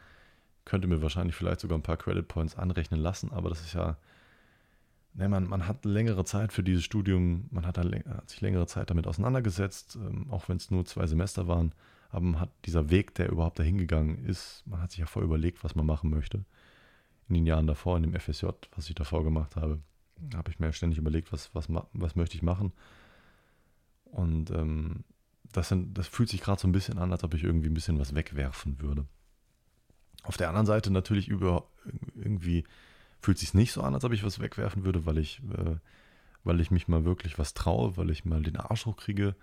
Könnte mir wahrscheinlich vielleicht sogar ein paar Credit Points anrechnen lassen, aber das ist ja. Ne, man, man hat längere Zeit für dieses Studium, man hat, hat sich längere Zeit damit auseinandergesetzt, ähm, auch wenn es nur zwei Semester waren. Aber hat dieser Weg, der überhaupt dahin gegangen ist, man hat sich ja vorher überlegt, was man machen möchte. In den Jahren davor, in dem FSJ, was ich davor gemacht habe, habe ich mir ständig überlegt, was, was, was möchte ich machen. Und ähm, das, sind, das fühlt sich gerade so ein bisschen an, als ob ich irgendwie ein bisschen was wegwerfen würde. Auf der anderen Seite natürlich über irgendwie fühlt sich nicht so an, als ob ich was wegwerfen würde, weil ich, äh, weil ich mich mal wirklich was traue, weil ich mal den Arsch hochkriege,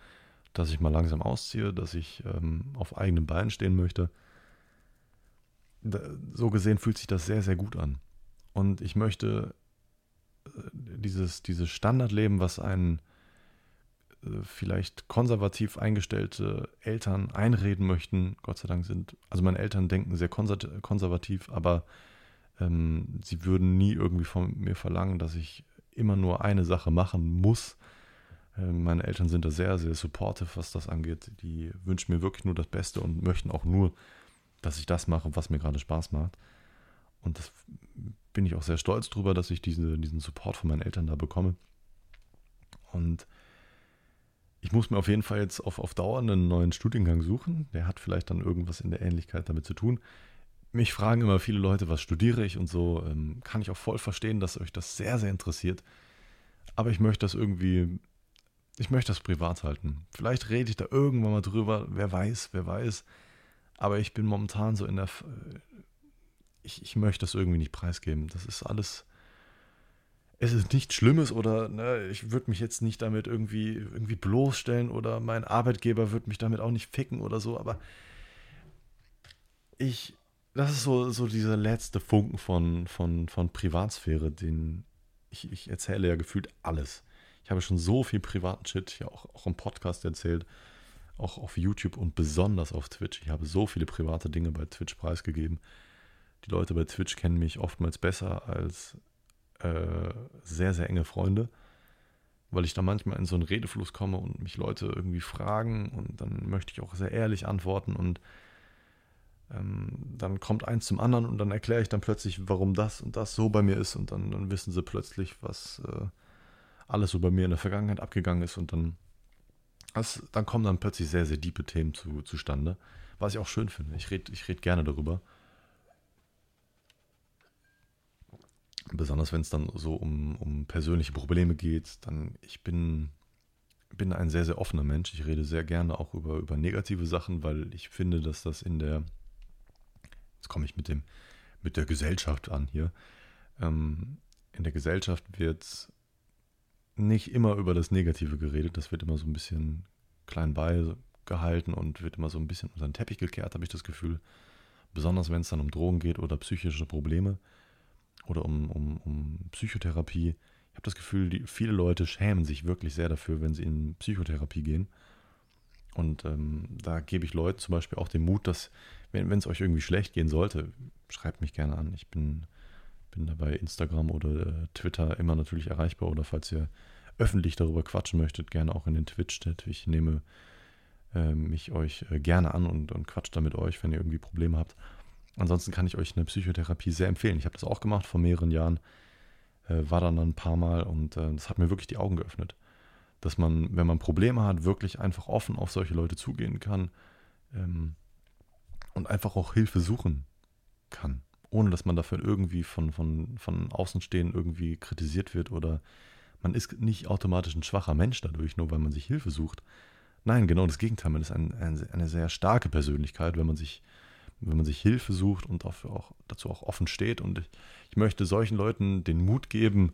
dass ich mal langsam ausziehe, dass ich ähm, auf eigenen Beinen stehen möchte. So gesehen fühlt sich das sehr, sehr gut an. Und ich möchte äh, dieses, dieses Standardleben, was einen äh, vielleicht konservativ eingestellte Eltern einreden möchten. Gott sei Dank sind, also meine Eltern denken sehr konservativ, aber Ähm, sie würden nie irgendwie von mir verlangen, dass ich immer nur eine Sache machen muss. Ähm, meine Eltern sind da sehr, sehr supportive, was das angeht. Die wünschen mir wirklich nur das Beste und möchten auch nur, dass ich das mache, was mir gerade Spaß macht. Und das bin ich auch sehr stolz drüber, dass ich diese, diesen Support von meinen Eltern da bekomme. Und ich muss mir auf jeden Fall jetzt auf, auf Dauer einen neuen Studiengang suchen. Der hat vielleicht dann irgendwas in der Ähnlichkeit damit zu tun. Mich fragen immer viele Leute, was studiere ich und so. Ähm, kann ich auch voll verstehen, dass euch das sehr, sehr interessiert. Aber ich möchte das irgendwie, ich möchte das privat halten. Vielleicht rede ich da irgendwann mal drüber, wer weiß, wer weiß. Aber ich bin momentan so in der, ich, ich möchte das irgendwie nicht preisgeben. Das ist alles, es ist nichts Schlimmes oder ne, ich würde mich jetzt nicht damit irgendwie, irgendwie bloßstellen oder mein Arbeitgeber würde mich damit auch nicht ficken oder so, aber ich, das ist so, so dieser letzte Funken von, von, von Privatsphäre, den ich, ich erzähle ja gefühlt alles. Ich habe schon so viel privaten Shit, ja auch, auch im Podcast erzählt, auch auf YouTube und besonders auf Twitch. Ich habe so viele private Dinge bei Twitch preisgegeben die Leute bei Twitch kennen mich oftmals besser als äh, sehr, sehr enge Freunde, weil ich da manchmal in so einen Redefluss komme und mich Leute irgendwie fragen und dann möchte ich auch sehr ehrlich antworten und ähm, dann kommt eins zum anderen und dann erkläre ich dann plötzlich, warum das und das so bei mir ist und dann, dann wissen sie plötzlich, was äh, alles so bei mir in der Vergangenheit abgegangen ist und dann, das, dann kommen dann plötzlich sehr, sehr diepe Themen zu, zustande, was ich auch schön finde. Ich rede ich red gerne darüber. Besonders wenn es dann so um, um persönliche Probleme geht, dann ich bin, bin ein sehr, sehr offener Mensch. Ich rede sehr gerne auch über, über negative Sachen, weil ich finde, dass das in der, jetzt komme ich mit dem, mit der Gesellschaft an hier, ähm, in der Gesellschaft wird nicht immer über das Negative geredet, das wird immer so ein bisschen klein beigehalten und wird immer so ein bisschen unter den Teppich gekehrt, habe ich das Gefühl. Besonders wenn es dann um Drogen geht oder psychische Probleme oder um, um, um Psychotherapie. Ich habe das Gefühl, die, viele Leute schämen sich wirklich sehr dafür, wenn sie in Psychotherapie gehen. Und ähm, da gebe ich Leuten zum Beispiel auch den Mut, dass, wenn es euch irgendwie schlecht gehen sollte, schreibt mich gerne an. Ich bin, bin da bei Instagram oder äh, Twitter immer natürlich erreichbar. Oder falls ihr öffentlich darüber quatschen möchtet, gerne auch in den Twitch-Chat. Ich nehme äh, mich euch äh, gerne an und, und quatsche da mit euch, wenn ihr irgendwie Probleme habt. Ansonsten kann ich euch eine Psychotherapie sehr empfehlen. Ich habe das auch gemacht vor mehreren Jahren, äh, war dann ein paar Mal und äh, das hat mir wirklich die Augen geöffnet. Dass man, wenn man Probleme hat, wirklich einfach offen auf solche Leute zugehen kann ähm, und einfach auch Hilfe suchen kann, ohne dass man dafür irgendwie von, von, von Außenstehenden irgendwie kritisiert wird oder man ist nicht automatisch ein schwacher Mensch dadurch, nur weil man sich Hilfe sucht. Nein, genau das Gegenteil. Man ist ein, ein, eine sehr starke Persönlichkeit, wenn man sich wenn man sich Hilfe sucht und dafür auch, dazu auch offen steht. Und ich, ich möchte solchen Leuten den Mut geben,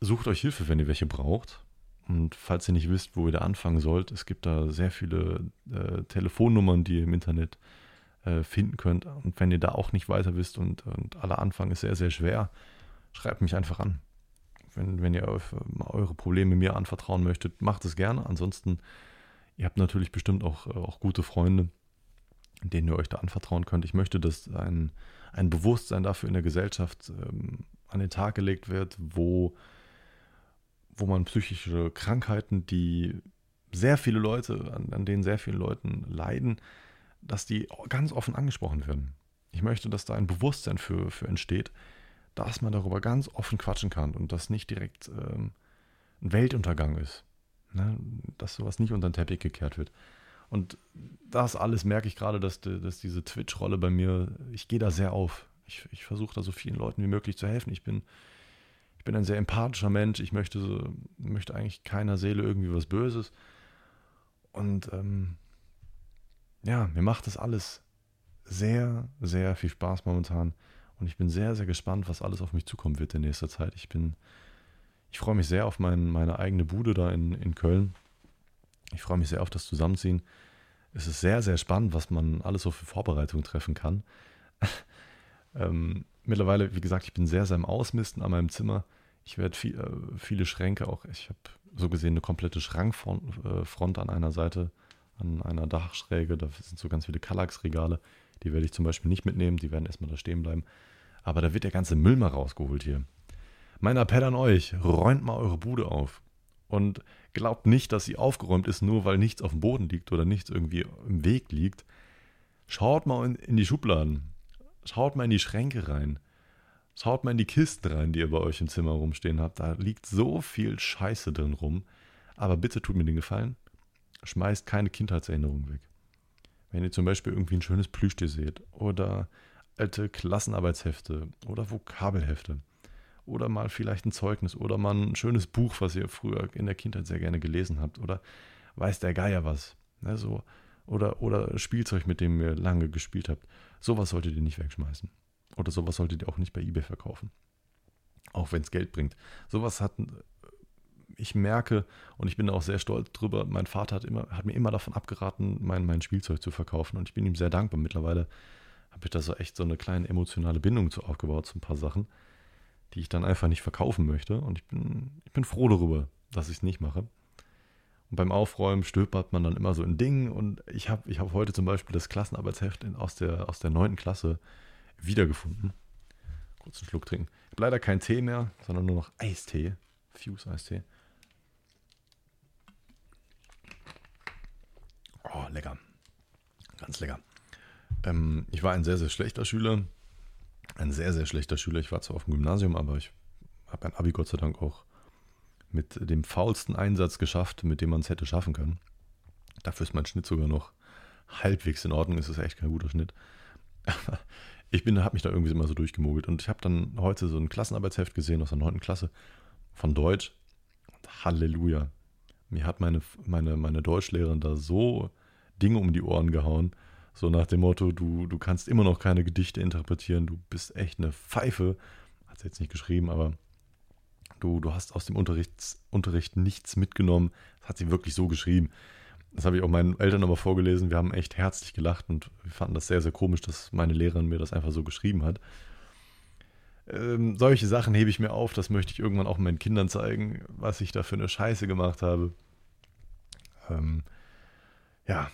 sucht euch Hilfe, wenn ihr welche braucht. Und falls ihr nicht wisst, wo ihr da anfangen sollt, es gibt da sehr viele äh, Telefonnummern, die ihr im Internet äh, finden könnt. Und wenn ihr da auch nicht weiter wisst und, und aller Anfang ist sehr, sehr schwer, schreibt mich einfach an. Wenn, wenn ihr eure Probleme mir anvertrauen möchtet, macht es gerne. Ansonsten, ihr habt natürlich bestimmt auch, auch gute Freunde, denen ihr euch da anvertrauen könnt. Ich möchte, dass ein, ein Bewusstsein dafür in der Gesellschaft ähm, an den Tag gelegt wird, wo, wo man psychische Krankheiten, die sehr viele Leute, an, an denen sehr viele Leute leiden, dass die ganz offen angesprochen werden. Ich möchte, dass da ein Bewusstsein für, für entsteht, dass man darüber ganz offen quatschen kann und das nicht direkt ähm, ein Weltuntergang ist. Ne? Dass sowas nicht unter den Teppich gekehrt wird. Und das alles merke ich gerade, dass, dass diese Twitch-Rolle bei mir, ich gehe da sehr auf. Ich, ich versuche da so vielen Leuten wie möglich zu helfen. Ich bin, ich bin ein sehr empathischer Mensch. Ich möchte, möchte eigentlich keiner Seele irgendwie was Böses. Und ähm, ja, mir macht das alles sehr, sehr viel Spaß momentan. Und ich bin sehr, sehr gespannt, was alles auf mich zukommen wird in nächster Zeit. Ich bin, ich freue mich sehr auf mein, meine eigene Bude da in, in Köln. Ich freue mich sehr auf das Zusammenziehen. Es ist sehr, sehr spannend, was man alles so für Vorbereitungen treffen kann. ähm, mittlerweile, wie gesagt, ich bin sehr, sehr im Ausmisten an meinem Zimmer. Ich werde viel, äh, viele Schränke auch, ich habe so gesehen eine komplette Schrankfront äh, an einer Seite, an einer Dachschräge. Da sind so ganz viele Kallax-Regale. Die werde ich zum Beispiel nicht mitnehmen, die werden erstmal da stehen bleiben. Aber da wird der ganze Müll mal rausgeholt hier. Mein Appell an euch, räumt mal eure Bude auf. Und glaubt nicht, dass sie aufgeräumt ist, nur weil nichts auf dem Boden liegt oder nichts irgendwie im Weg liegt. Schaut mal in, die Schubladen. Schaut mal in die Schränke rein. Schaut mal in die Kisten rein, die ihr bei euch im Zimmer rumstehen habt. Da liegt so viel Scheiße drin rum. Aber bitte tut mir den Gefallen, schmeißt keine Kindheitserinnerungen weg. Wenn ihr zum Beispiel irgendwie ein schönes Plüschtier seht oder alte Klassenarbeitshefte oder Vokabelhefte oder mal vielleicht ein Zeugnis oder mal ein schönes Buch, was ihr früher in der Kindheit sehr gerne gelesen habt oder weiß der Geier was. Ne, so. oder, oder Spielzeug, mit dem ihr lange gespielt habt. Sowas solltet ihr nicht wegschmeißen. Oder sowas solltet ihr auch nicht bei eBay verkaufen. Auch wenn es Geld bringt. Sowas hat, ich merke, und ich bin auch sehr stolz drüber, mein Vater hat, immer, hat mir immer davon abgeraten, mein, mein Spielzeug zu verkaufen. Und ich bin ihm sehr dankbar. Mittlerweile habe ich da so echt so eine kleine emotionale Bindung zu aufgebaut zu ein paar Sachen die ich dann einfach nicht verkaufen möchte. Und ich bin, ich bin froh darüber, dass ich es nicht mache. Und beim Aufräumen stöbert man dann immer so in Dingen. Und ich habe ich hab heute zum Beispiel das Klassenarbeitsheft in, aus, der, aus der 9. Klasse wiedergefunden. Kurz einen Schluck trinken. Ich habe leider keinen Tee mehr, sondern nur noch Eistee. Fuse Oh, lecker. Ganz lecker. Ähm, ich war ein sehr, sehr schlechter Schüler ein sehr, sehr schlechter Schüler. Ich war zwar auf dem Gymnasium, aber ich habe ein Abi Gott sei Dank auch mit dem faulsten Einsatz geschafft, mit dem man es hätte schaffen können. Dafür ist mein Schnitt sogar noch halbwegs in Ordnung. Es ist echt kein guter Schnitt. Ich habe mich da irgendwie immer so durchgemogelt. Und ich habe dann heute so ein Klassenarbeitsheft gesehen aus der 9. Klasse von Deutsch. Halleluja. Mir hat meine, meine, meine Deutschlehrerin da so Dinge um die Ohren gehauen. So nach dem Motto, du, du kannst immer noch keine Gedichte interpretieren, du bist echt eine Pfeife. Hat sie jetzt nicht geschrieben, aber du, du hast aus dem Unterricht, Unterricht nichts mitgenommen. Das hat sie wirklich so geschrieben. Das habe ich auch meinen Eltern aber vorgelesen. Wir haben echt herzlich gelacht und wir fanden das sehr, sehr komisch, dass meine Lehrerin mir das einfach so geschrieben hat. Ähm, solche Sachen hebe ich mir auf, das möchte ich irgendwann auch meinen Kindern zeigen, was ich da für eine Scheiße gemacht habe. Ähm, ja,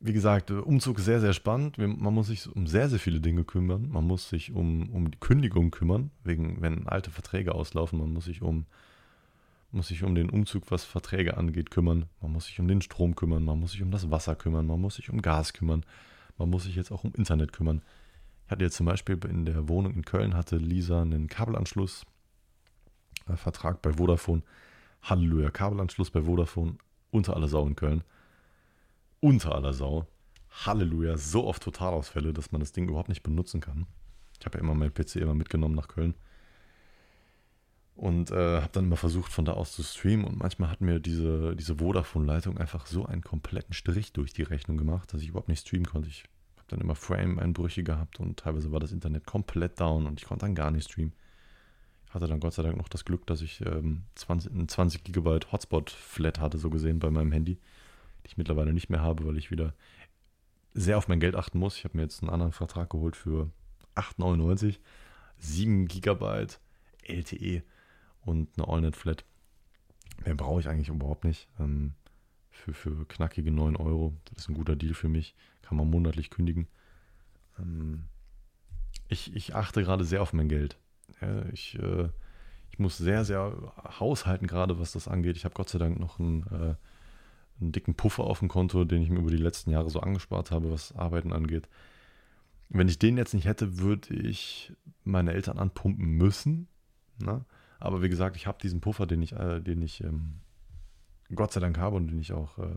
wie gesagt, Umzug ist sehr, sehr spannend. Man muss sich um sehr, sehr viele Dinge kümmern. Man muss sich um, um die Kündigung kümmern, wegen, wenn alte Verträge auslaufen. Man muss sich um, muss sich um den Umzug, was Verträge angeht, kümmern. Man muss sich um den Strom kümmern. Man muss sich um das Wasser kümmern. Man muss sich um Gas kümmern. Man muss sich jetzt auch um Internet kümmern. Ich hatte jetzt zum Beispiel in der Wohnung in Köln, hatte Lisa einen Kabelanschluss, äh, Vertrag bei Vodafone. Halleluja, Kabelanschluss bei Vodafone unter aller Sau in Köln unter aller Sau. Halleluja, so oft Totalausfälle, dass man das Ding überhaupt nicht benutzen kann. Ich habe ja immer meinen PC immer mitgenommen nach Köln. Und äh, habe dann immer versucht, von da aus zu streamen. Und manchmal hat mir diese, diese Vodafone-Leitung einfach so einen kompletten Strich durch die Rechnung gemacht, dass ich überhaupt nicht streamen konnte. Ich habe dann immer Frame-Einbrüche gehabt und teilweise war das Internet komplett down und ich konnte dann gar nicht streamen. Ich hatte dann Gott sei Dank noch das Glück, dass ich ähm, 20, 20 Gigabyte Hotspot-Flat hatte, so gesehen, bei meinem Handy die ich mittlerweile nicht mehr habe, weil ich wieder sehr auf mein Geld achten muss. Ich habe mir jetzt einen anderen Vertrag geholt für 8,99, 7 GB LTE und eine AllNet-Flat. Mehr brauche ich eigentlich überhaupt nicht. Ähm, für, für knackige 9 Euro. Das ist ein guter Deal für mich. Kann man monatlich kündigen. Ähm, ich, ich achte gerade sehr auf mein Geld. Ich, äh, ich muss sehr, sehr haushalten, gerade was das angeht. Ich habe Gott sei Dank noch ein äh, einen dicken Puffer auf dem Konto, den ich mir über die letzten Jahre so angespart habe, was Arbeiten angeht. Wenn ich den jetzt nicht hätte, würde ich meine Eltern anpumpen müssen. Ne? Aber wie gesagt, ich habe diesen Puffer, den ich, äh, den ich ähm, Gott sei Dank habe und den ich auch äh,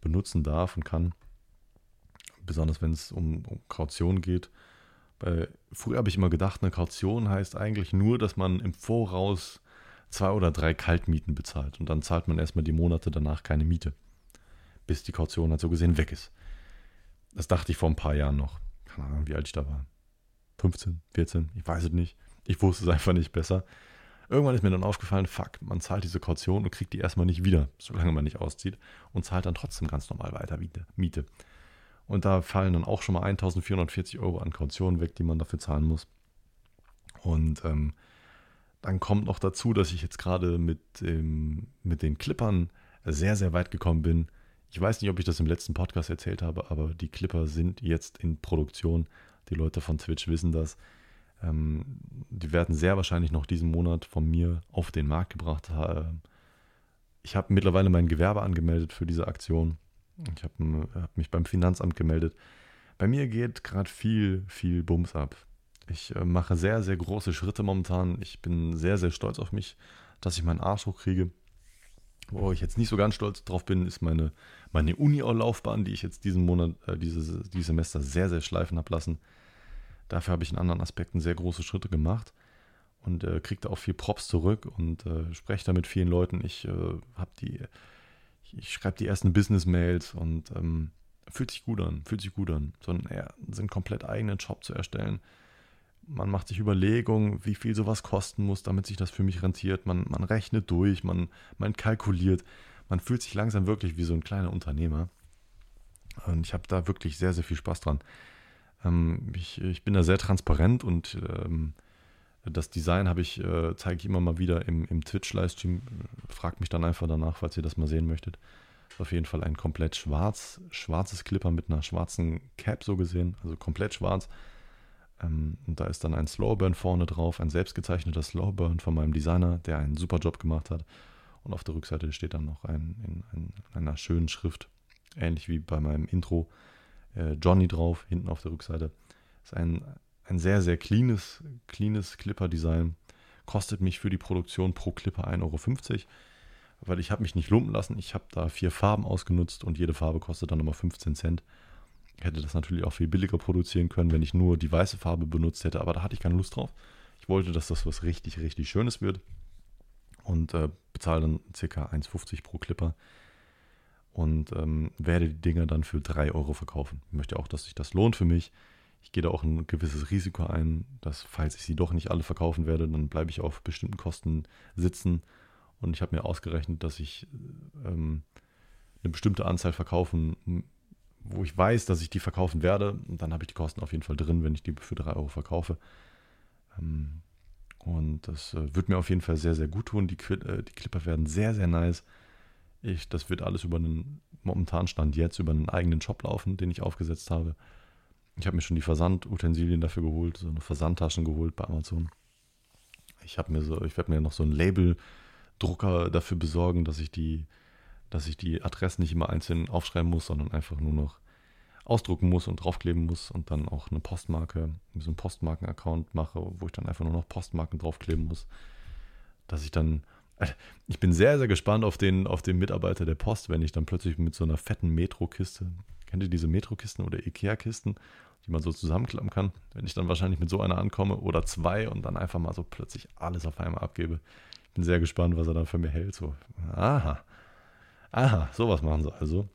benutzen darf und kann. Besonders wenn es um, um Kaution geht. Bei, früher habe ich immer gedacht, eine Kaution heißt eigentlich nur, dass man im Voraus zwei oder drei Kaltmieten bezahlt. Und dann zahlt man erstmal die Monate danach keine Miete, bis die Kaution halt so gesehen weg ist. Das dachte ich vor ein paar Jahren noch. Keine Ahnung, wie alt ich da war. 15, 14, ich weiß es nicht. Ich wusste es einfach nicht besser. Irgendwann ist mir dann aufgefallen, fuck, man zahlt diese Kaution und kriegt die erstmal nicht wieder, solange man nicht auszieht und zahlt dann trotzdem ganz normal weiter Miete. Und da fallen dann auch schon mal 1440 Euro an Kaution weg, die man dafür zahlen muss. Und ähm, dann kommt noch dazu, dass ich jetzt gerade mit, ähm, mit den Clippern sehr, sehr weit gekommen bin. Ich weiß nicht, ob ich das im letzten Podcast erzählt habe, aber die Clipper sind jetzt in Produktion. Die Leute von Twitch wissen das. Ähm, die werden sehr wahrscheinlich noch diesen Monat von mir auf den Markt gebracht. Ich habe mittlerweile mein Gewerbe angemeldet für diese Aktion. Ich habe hab mich beim Finanzamt gemeldet. Bei mir geht gerade viel, viel Bums ab. Ich äh, mache sehr, sehr große Schritte momentan. Ich bin sehr, sehr stolz auf mich, dass ich meinen Arsch hochkriege. Wo ich jetzt nicht so ganz stolz drauf bin, ist meine, meine Uni-Laufbahn, die ich jetzt diesen Monat, äh, dieses, dieses Semester sehr, sehr schleifen habe lassen. Dafür habe ich in anderen Aspekten sehr große Schritte gemacht und äh, kriege da auch viel Props zurück und äh, spreche da mit vielen Leuten. Ich äh, habe die, ich, ich schreibe die ersten Business-Mails und ähm, fühlt sich gut an, fühlt sich gut an, so einen, einen komplett eigenen Job zu erstellen. Man macht sich Überlegungen, wie viel sowas kosten muss, damit sich das für mich rentiert. Man, man rechnet durch, man, man kalkuliert. Man fühlt sich langsam wirklich wie so ein kleiner Unternehmer. Und ich habe da wirklich sehr, sehr viel Spaß dran. Ähm, ich, ich bin da sehr transparent und ähm, das Design habe ich, äh, zeige ich immer mal wieder im, im Twitch-Livestream. Fragt mich dann einfach danach, falls ihr das mal sehen möchtet. Auf jeden Fall ein komplett schwarz, schwarzes Clipper mit einer schwarzen Cap so gesehen, also komplett schwarz. Ähm, und da ist dann ein Slowburn vorne drauf, ein selbstgezeichneter Slowburn von meinem Designer, der einen super Job gemacht hat. Und auf der Rückseite steht dann noch ein, in, in einer schönen Schrift, ähnlich wie bei meinem Intro, äh, Johnny drauf, hinten auf der Rückseite. Ist ein, ein sehr, sehr cleanes, cleanes Clipper-Design. Kostet mich für die Produktion pro Clipper 1,50 Euro, weil ich habe mich nicht lumpen lassen. Ich habe da vier Farben ausgenutzt und jede Farbe kostet dann nochmal 15 Cent. Ich hätte das natürlich auch viel billiger produzieren können, wenn ich nur die weiße Farbe benutzt hätte, aber da hatte ich keine Lust drauf. Ich wollte, dass das was richtig, richtig Schönes wird und äh, bezahle dann ca. 1,50 pro Clipper und ähm, werde die Dinger dann für 3 Euro verkaufen. Ich möchte auch, dass sich das lohnt für mich. Ich gehe da auch ein gewisses Risiko ein, dass falls ich sie doch nicht alle verkaufen werde, dann bleibe ich auf bestimmten Kosten sitzen. Und ich habe mir ausgerechnet, dass ich ähm, eine bestimmte Anzahl verkaufen, wo ich weiß, dass ich die verkaufen werde. Und dann habe ich die Kosten auf jeden Fall drin, wenn ich die für 3 Euro verkaufe. Ähm, und das äh, wird mir auf jeden Fall sehr, sehr gut tun. Die, äh, die Clipper werden sehr, sehr nice. Ich, das wird alles über einen, momentan Stand jetzt, über einen eigenen Shop laufen, den ich aufgesetzt habe. Ich habe mir schon die Versandutensilien dafür geholt, so eine Versandtaschen geholt bei Amazon. Ich habe mir so, ich werde mir noch so einen Labeldrucker dafür besorgen, dass ich die, dass ich die Adressen nicht immer einzeln aufschreiben muss, sondern einfach nur noch ausdrucken muss und draufkleben muss und dann auch eine Postmarke, so einen Postmarken-Account mache, wo ich dann einfach nur noch Postmarken draufkleben muss. Dass ich dann, ich bin sehr, sehr gespannt auf den, auf den Mitarbeiter der Post, wenn ich dann plötzlich mit so einer fetten Metro-Kiste, kennt ihr diese Metro-Kisten oder Ikea-Kisten, die man so zusammenklappen kann. Wenn ich dann wahrscheinlich mit so einer ankomme oder zwei und dann einfach mal so plötzlich alles auf einmal abgebe. Ich bin sehr gespannt, was er dann für mir hält. So, aha, aha, sowas machen sie also.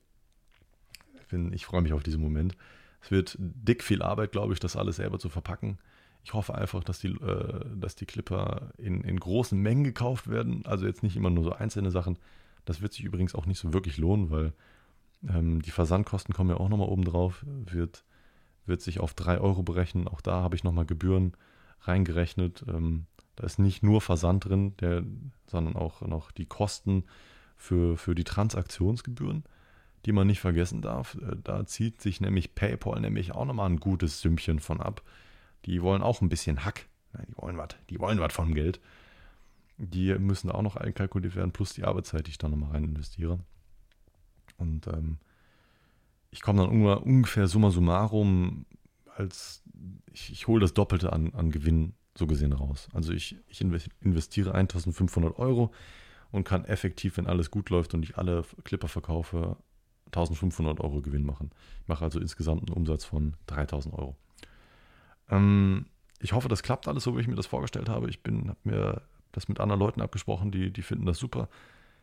Ich, ich freue mich auf diesen Moment. Es wird dick viel Arbeit, glaube ich, das alles selber zu verpacken. Ich hoffe einfach, dass die, äh, dass die Clipper in, in großen Mengen gekauft werden. Also jetzt nicht immer nur so einzelne Sachen. Das wird sich übrigens auch nicht so wirklich lohnen, weil ähm, die Versandkosten kommen ja auch nochmal oben drauf. Wird wird sich auf 3 Euro berechnen. Auch da habe ich nochmal Gebühren reingerechnet. Ähm, da ist nicht nur Versand drin, der, sondern auch noch die Kosten für, für die Transaktionsgebühren, die man nicht vergessen darf. Äh, da zieht sich nämlich PayPal nämlich auch nochmal ein gutes Sümmchen von ab. Die wollen auch ein bisschen Hack. Die wollen was. Die wollen was vom Geld. Die müssen auch noch einkalkuliert werden, plus die Arbeitszeit, die ich da nochmal rein investiere. Und ähm, ich komme dann ungefähr summa summarum als ich, ich hole das Doppelte an, an Gewinn so gesehen raus. Also ich, ich investiere 1500 Euro und kann effektiv, wenn alles gut läuft und ich alle Clipper verkaufe, 1500 Euro Gewinn machen. Ich mache also insgesamt einen Umsatz von 3000 Euro. Ähm, ich hoffe, das klappt alles so, wie ich mir das vorgestellt habe. Ich habe mir das mit anderen Leuten abgesprochen, die, die finden das super.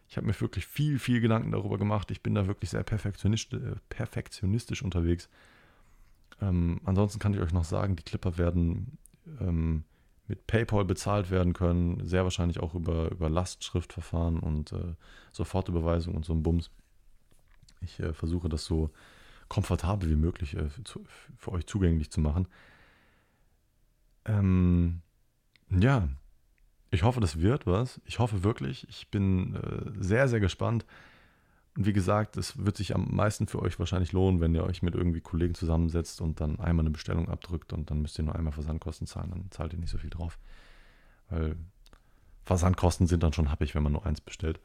Ich habe mir wirklich viel, viel Gedanken darüber gemacht. Ich bin da wirklich sehr perfektionistisch, äh, perfektionistisch unterwegs. Ähm, ansonsten kann ich euch noch sagen, die Clipper werden ähm, mit PayPal bezahlt werden können, sehr wahrscheinlich auch über, über Lastschriftverfahren und äh, Sofortüberweisung und so ein Bums. Ich äh, versuche das so komfortabel wie möglich äh, zu, für euch zugänglich zu machen. Ähm, ja, ich hoffe, das wird was. Ich hoffe wirklich. Ich bin äh, sehr, sehr gespannt. Und wie gesagt, es wird sich am meisten für euch wahrscheinlich lohnen, wenn ihr euch mit irgendwie Kollegen zusammensetzt und dann einmal eine Bestellung abdrückt und dann müsst ihr nur einmal Versandkosten zahlen, dann zahlt ihr nicht so viel drauf. Weil Versandkosten sind dann schon happig, wenn man nur eins bestellt.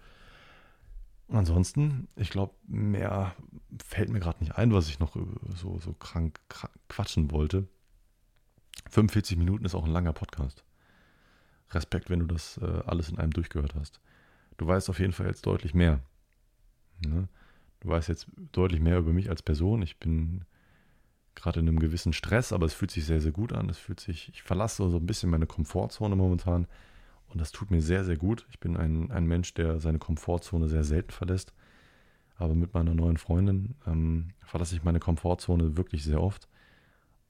Und ansonsten, ich glaube, mehr fällt mir gerade nicht ein, was ich noch so, so krank, krank quatschen wollte. 45 Minuten ist auch ein langer Podcast. Respekt, wenn du das äh, alles in einem durchgehört hast. Du weißt auf jeden Fall jetzt deutlich mehr. Ne? Du weißt jetzt deutlich mehr über mich als Person. Ich bin gerade in einem gewissen Stress, aber es fühlt sich sehr, sehr gut an. Es fühlt sich, ich verlasse so ein bisschen meine Komfortzone momentan und das tut mir sehr, sehr gut. Ich bin ein, ein Mensch, der seine Komfortzone sehr selten verlässt. Aber mit meiner neuen Freundin ähm, verlasse ich meine Komfortzone wirklich sehr oft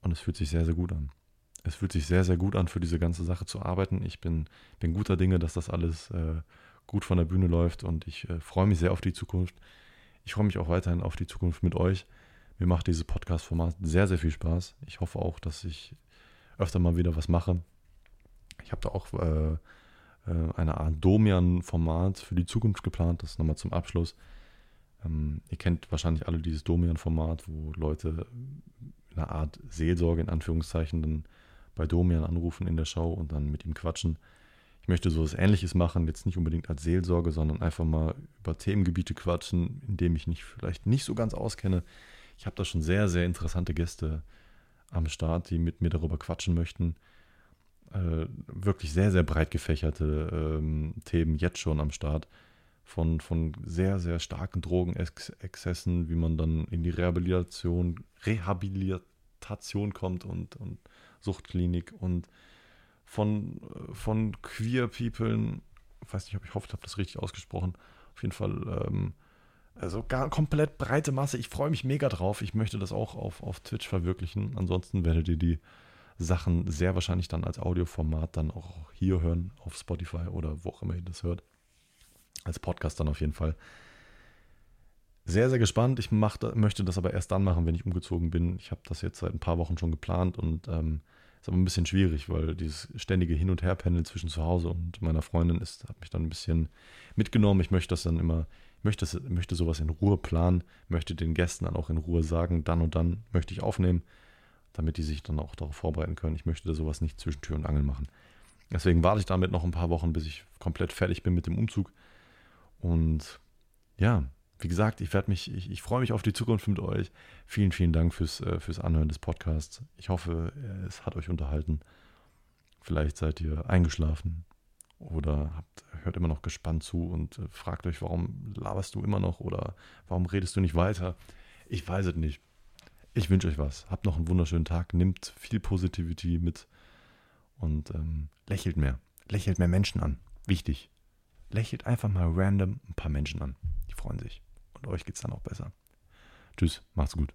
und es fühlt sich sehr, sehr gut an. Es fühlt sich sehr, sehr gut an, für diese ganze Sache zu arbeiten. Ich bin, bin guter Dinge, dass das alles äh, gut von der Bühne läuft und ich äh, freue mich sehr auf die Zukunft. Ich freue mich auch weiterhin auf die Zukunft mit euch. Mir macht dieses Podcast-Format sehr, sehr viel Spaß. Ich hoffe auch, dass ich öfter mal wieder was mache. Ich habe da auch äh, äh, eine Art Domian-Format für die Zukunft geplant. Das nochmal zum Abschluss. Ähm, ihr kennt wahrscheinlich alle dieses Domian-Format, wo Leute eine Art Seelsorge in Anführungszeichen dann bei Domian anrufen in der Show und dann mit ihm quatschen. Ich möchte so etwas Ähnliches machen, jetzt nicht unbedingt als Seelsorge, sondern einfach mal über Themengebiete quatschen, in dem ich mich vielleicht nicht so ganz auskenne. Ich habe da schon sehr, sehr interessante Gäste am Start, die mit mir darüber quatschen möchten. Äh, wirklich sehr, sehr breit gefächerte ähm, Themen jetzt schon am Start. Von, von sehr, sehr starken Drogenexzessen, wie man dann in die Rehabilitation, Rehabilitation kommt und, und Suchtklinik und von, von queer People, ich weiß nicht, ob ich hoffe, ich habe das richtig ausgesprochen, auf jeden Fall, ähm, also gar komplett breite Masse. Ich freue mich mega drauf. Ich möchte das auch auf, auf Twitch verwirklichen. Ansonsten werdet ihr die Sachen sehr wahrscheinlich dann als Audioformat dann auch hier hören, auf Spotify oder wo auch immer ihr das hört. Als Podcast dann auf jeden Fall. Sehr, sehr gespannt. Ich mach, möchte das aber erst dann machen, wenn ich umgezogen bin. Ich habe das jetzt seit ein paar Wochen schon geplant und ähm, ist aber ein bisschen schwierig, weil dieses ständige Hin- und Herpendeln zwischen zu Hause und meiner Freundin ist, hat mich dann ein bisschen mitgenommen. Ich möchte das dann immer, möchte, möchte sowas in Ruhe planen, möchte den Gästen dann auch in Ruhe sagen, dann und dann möchte ich aufnehmen, damit die sich dann auch darauf vorbereiten können. Ich möchte da sowas nicht zwischen Tür und Angel machen. Deswegen warte ich damit noch ein paar Wochen, bis ich komplett fertig bin mit dem Umzug. Und ja, wie gesagt, ich werde mich, ich, ich freue mich auf die Zukunft mit euch. Vielen, vielen Dank fürs, äh, fürs Anhören des Podcasts. Ich hoffe, es hat euch unterhalten. Vielleicht seid ihr eingeschlafen oder habt, hört immer noch gespannt zu und äh, fragt euch, warum laberst du immer noch oder warum redest du nicht weiter? Ich weiß es nicht. Ich wünsche euch was. Habt noch einen wunderschönen Tag. Nimmt viel Positivity mit und ähm, lächelt mehr. Lächelt mehr Menschen an. Wichtig. Lächelt einfach mal random ein paar Menschen an. Die freuen sich. Euch geht es dann auch besser. Tschüss, macht's gut.